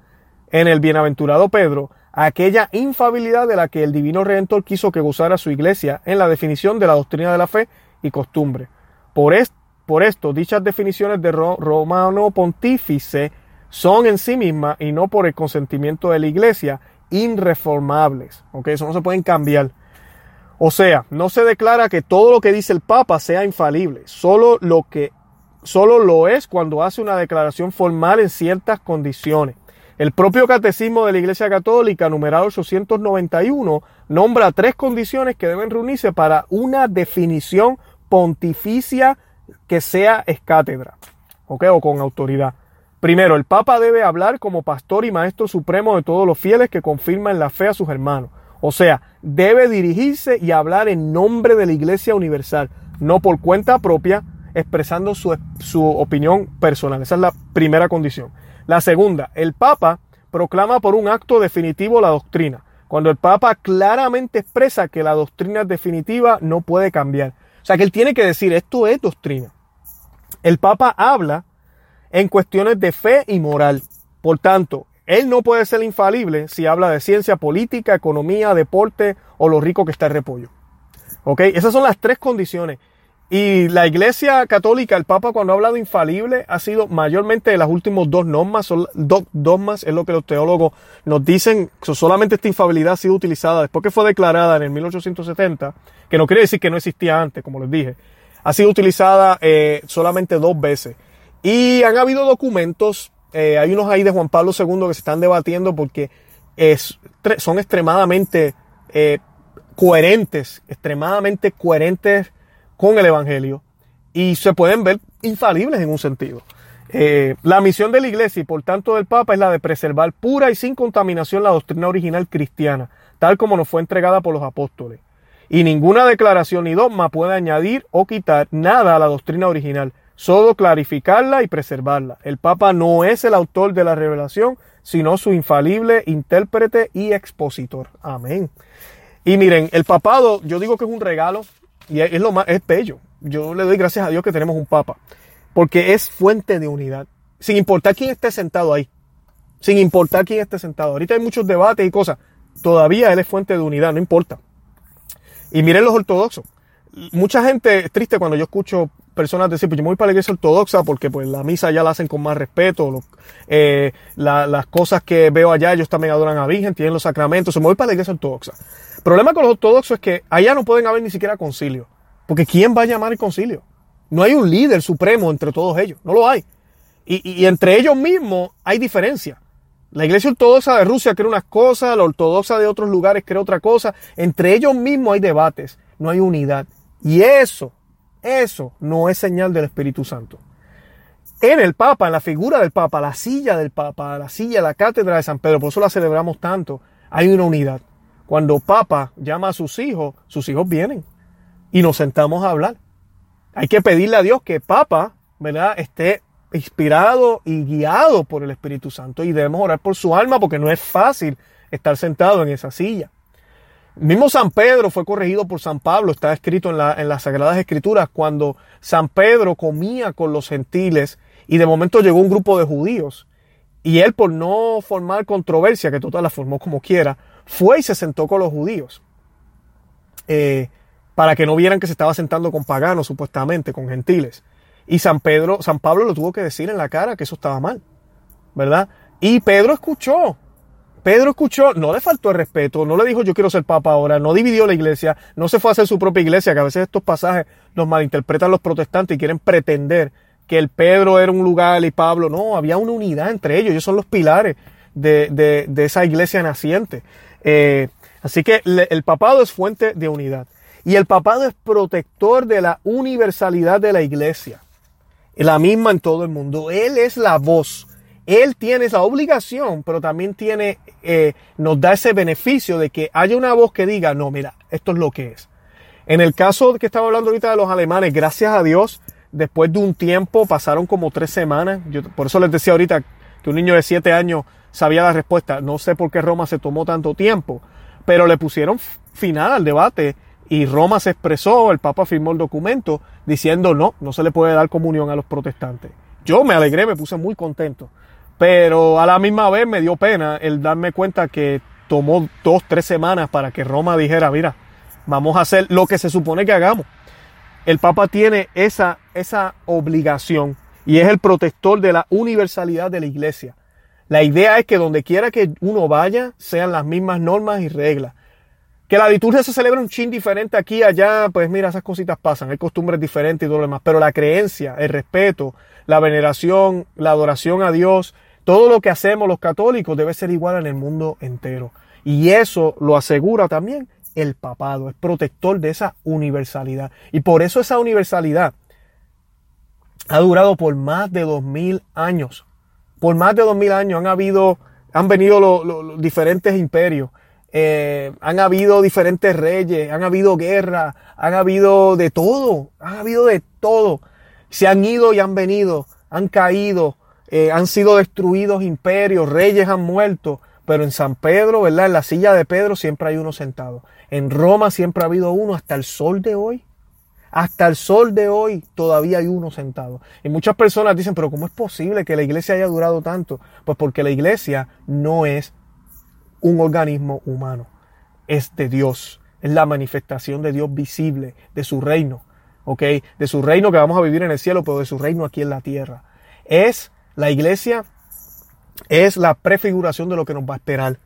en el bienaventurado Pedro, aquella infabilidad de la que el divino redentor quiso que gozara su iglesia en la definición de la doctrina de la fe y costumbre. Por, por esto, dichas definiciones de Romano Pontífice son en sí mismas y no por el consentimiento de la iglesia irreformables. Eso no se pueden cambiar. O sea, no se declara que todo lo que dice el Papa sea infalible, solo lo que solo lo es cuando hace una declaración formal en ciertas condiciones. El propio Catecismo de la Iglesia Católica, numerado 891, nombra tres condiciones que deben reunirse para una definición pontificia que sea escátedra, ¿ok? O con autoridad. Primero, el Papa debe hablar como pastor y maestro supremo de todos los fieles que confirman la fe a sus hermanos. O sea, debe dirigirse y hablar en nombre de la Iglesia Universal, no por cuenta propia, expresando su, su opinión personal. Esa es la primera condición. La segunda, el Papa proclama por un acto definitivo la doctrina. Cuando el Papa claramente expresa que la doctrina es definitiva, no puede cambiar. O sea que él tiene que decir, esto es doctrina. El Papa habla en cuestiones de fe y moral. Por tanto, él no puede ser infalible si habla de ciencia política, economía, deporte o lo rico que está el repollo. ¿Ok? Esas son las tres condiciones. Y la Iglesia Católica, el Papa cuando ha hablado infalible ha sido mayormente de las últimas dos normas, son dos dogmas, es lo que los teólogos nos dicen, solamente esta infabilidad ha sido utilizada después que fue declarada en el 1870, que no quiere decir que no existía antes, como les dije, ha sido utilizada eh, solamente dos veces. Y han habido documentos Eh, hay unos ahí de Juan Pablo II que se están debatiendo porque es, son extremadamente eh, coherentes, extremadamente coherentes con el Evangelio y se pueden ver infalibles en un sentido. Eh, la misión de la Iglesia y por tanto del Papa es la de preservar pura y sin contaminación la doctrina original cristiana, tal como nos fue entregada por los apóstoles. Y ninguna declaración ni dogma puede añadir o quitar nada a la doctrina original, solo clarificarla y preservarla. El Papa no es el autor de la revelación, sino su infalible intérprete y expositor. Amén. Y miren, el papado, yo digo que es un regalo y es, lo más, es bello. Yo le doy gracias a Dios que tenemos un papa, porque es fuente de unidad, sin importar quién esté sentado ahí, sin importar quién esté sentado. Ahorita hay muchos debates y cosas, todavía él es fuente de unidad, no importa. Y miren los ortodoxos. Mucha gente es triste cuando yo escucho personas decir, pues yo me voy para la iglesia ortodoxa porque pues la misa ya la hacen con más respeto, eh, las cosas que veo allá, ellos también adoran a Virgen, tienen los sacramentos, me voy para la iglesia ortodoxa. El problema con los ortodoxos es que allá no pueden haber ni siquiera concilio, porque ¿quién va a llamar el concilio? No hay un líder supremo entre todos ellos, no lo hay. Y, y entre ellos mismos hay diferencia. La iglesia ortodoxa de Rusia cree unas cosas, la ortodoxa de otros lugares cree otra cosa. Entre ellos mismos hay debates, no hay unidad. Y eso eso no es señal del Espíritu Santo. En el Papa, en la figura del Papa, la silla del Papa, la silla, la cátedra de San Pedro, por eso la celebramos tanto, hay una unidad. Cuando Papa llama a sus hijos, sus hijos vienen y nos sentamos a hablar. Hay que pedirle a Dios que Papa, ¿verdad?, esté inspirado y guiado por el Espíritu Santo y debemos orar por su alma porque no es fácil estar sentado en esa silla. Mismo San Pedro fue corregido por San Pablo, está escrito en, la, en las Sagradas Escrituras, cuando San Pedro comía con los gentiles y de momento llegó un grupo de judíos. Y él, por no formar controversia, que total la formó como quiera, fue y se sentó con los judíos. Eh, para que no vieran que se estaba sentando con paganos, supuestamente, con gentiles. Y San Pedro, San Pablo lo tuvo que decir en la cara que eso estaba mal. ¿Verdad? Y Pedro escuchó. Pedro escuchó, no le faltó el respeto, no le dijo yo quiero ser papa ahora, no dividió la iglesia, no se fue a hacer su propia iglesia, que a veces estos pasajes los malinterpretan los protestantes y quieren pretender que el Pedro era un lugar y Pablo, no, había una unidad entre ellos, ellos son los pilares de, esa iglesia naciente. Eh, así que el papado es fuente de unidad. Y el papado es protector de la universalidad de la iglesia. La misma en todo el mundo. Él es la voz él tiene esa obligación, pero también tiene, eh, nos da ese beneficio de que haya una voz que diga, no, mira, esto es lo que es. En el caso que estaba hablando ahorita de los alemanes, gracias a Dios, después de un tiempo, pasaron como tres semanas. Yo, por eso les decía ahorita que un niño de siete años sabía la respuesta. No sé por qué Roma se tomó tanto tiempo, pero le pusieron final al debate y Roma se expresó, el Papa firmó el documento diciendo no, no se le puede dar comunión a los protestantes. Yo me alegré, me puse muy contento pero a la misma vez me dio pena el darme cuenta que tomó dos, tres semanas para que Roma dijera, mira, vamos a hacer lo que se supone que hagamos. El Papa tiene esa, esa obligación y es el protector de la universalidad de la iglesia. La idea es que donde quiera que uno vaya sean las mismas normas y reglas. Que la liturgia se celebra un chin diferente aquí y allá, pues mira, esas cositas pasan, hay costumbres diferentes y todo lo demás, pero la creencia, el respeto, la veneración, la adoración a Dios, todo lo que hacemos los católicos debe ser igual en el mundo entero. Y eso lo asegura también el papado, es protector de esa universalidad. Y por eso esa universalidad ha durado por más de dos mil años. Por más de dos mil años han habido, han venido los, diferentes imperios, eh, han habido diferentes reyes, han habido guerras, han habido de todo, han habido de todo. Se han ido y han venido, han caído, eh, han sido destruidos imperios, reyes han muerto, pero en San Pedro, ¿verdad? En la silla de Pedro siempre hay uno sentado. En Roma siempre ha habido uno hasta el sol de hoy. Hasta el sol de hoy todavía hay uno sentado. Y muchas personas dicen, pero ¿cómo es posible que la iglesia haya durado tanto? Pues porque la iglesia no es un organismo humano, es de Dios. Es la manifestación de Dios visible, de su reino, ¿ok? De su reino que vamos a vivir en el cielo, pero de su reino aquí en la tierra. Es la iglesia es la prefiguración de lo que nos va a esperar.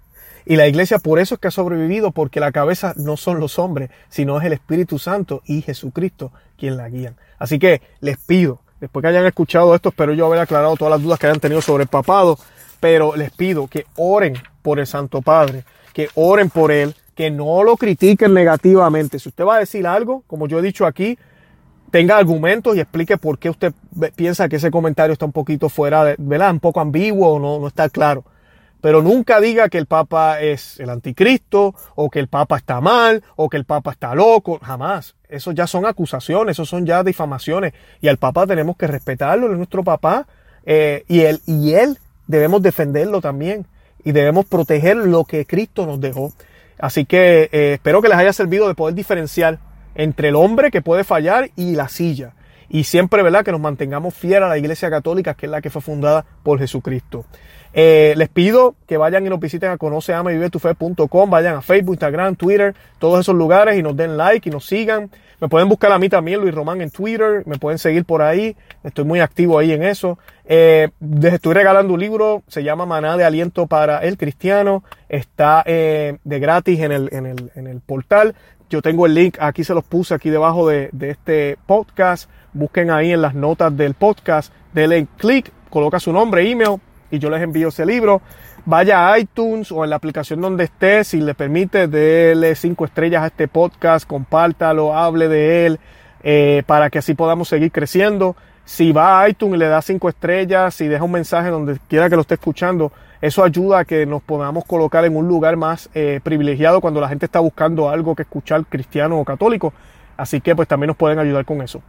Y la iglesia por eso es que ha sobrevivido, porque la cabeza no son los hombres, sino es el Espíritu Santo y Jesucristo quien la guían. Así que les pido después que hayan escuchado esto, espero yo haber aclarado todas las dudas que hayan tenido sobre el papado, pero les pido que oren por el Santo Padre, que oren por él, que no lo critiquen negativamente. Si usted va a decir algo, como yo he dicho aquí, tenga argumentos y explique por qué usted piensa que ese comentario está un poquito fuera de, ¿verdad? Un poco ambiguo o no, no está claro. Pero nunca diga que el Papa es el anticristo, o que el Papa está mal, o que el Papa está loco. Jamás. Eso ya son acusaciones, eso son ya difamaciones. Y al Papa tenemos que respetarlo, es nuestro Papa. Eh, y, él, y él debemos defenderlo también. Y debemos proteger lo que Cristo nos dejó. Así que eh, espero que les haya servido de poder diferenciar entre el hombre que puede fallar y la silla. Y siempre, ¿verdad? Que nos mantengamos fieles a la Iglesia Católica, que es la que fue fundada por Jesucristo. Eh, les pido que vayan y nos visiten a conoceamavivetufe.com, vayan a Facebook, Instagram, Twitter, todos esos lugares y nos den like y nos sigan. Me pueden buscar a mí también, Luis Román, en Twitter, me pueden seguir por ahí, estoy muy activo ahí en eso. Eh, les estoy regalando un libro, se llama Maná de Aliento para el Cristiano, está eh, de gratis en el, en, el, en el portal. Yo tengo el link, aquí se los puse aquí debajo de, este podcast. Busquen ahí en las notas del podcast, denle clic, coloca su nombre, email, y yo les envío ese libro. Vaya a iTunes o en la aplicación donde esté, si le permite, déle cinco estrellas a este podcast, compártalo, hable de él, eh, para que así podamos seguir creciendo. Si va a iTunes y le da cinco estrellas, si deja un mensaje donde quiera que lo esté escuchando, eso ayuda a que nos podamos colocar en un lugar más eh, privilegiado cuando la gente está buscando algo que escuchar cristiano o católico. Así que pues también nos pueden ayudar con eso.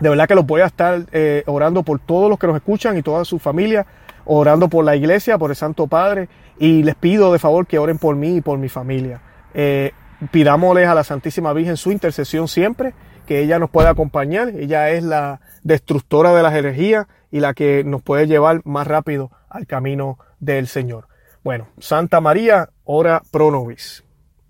De verdad que los voy a estar eh, orando por todos los que nos escuchan y toda su familia orando por la iglesia, por el Santo Padre, y les pido de favor que oren por mí y por mi familia. Eh, pidámosles a la Santísima Virgen su intercesión siempre, que ella nos pueda acompañar, ella es la destructora de las herejías y la que nos puede llevar más rápido al camino del Señor. Bueno, Santa María, ora pro nobis.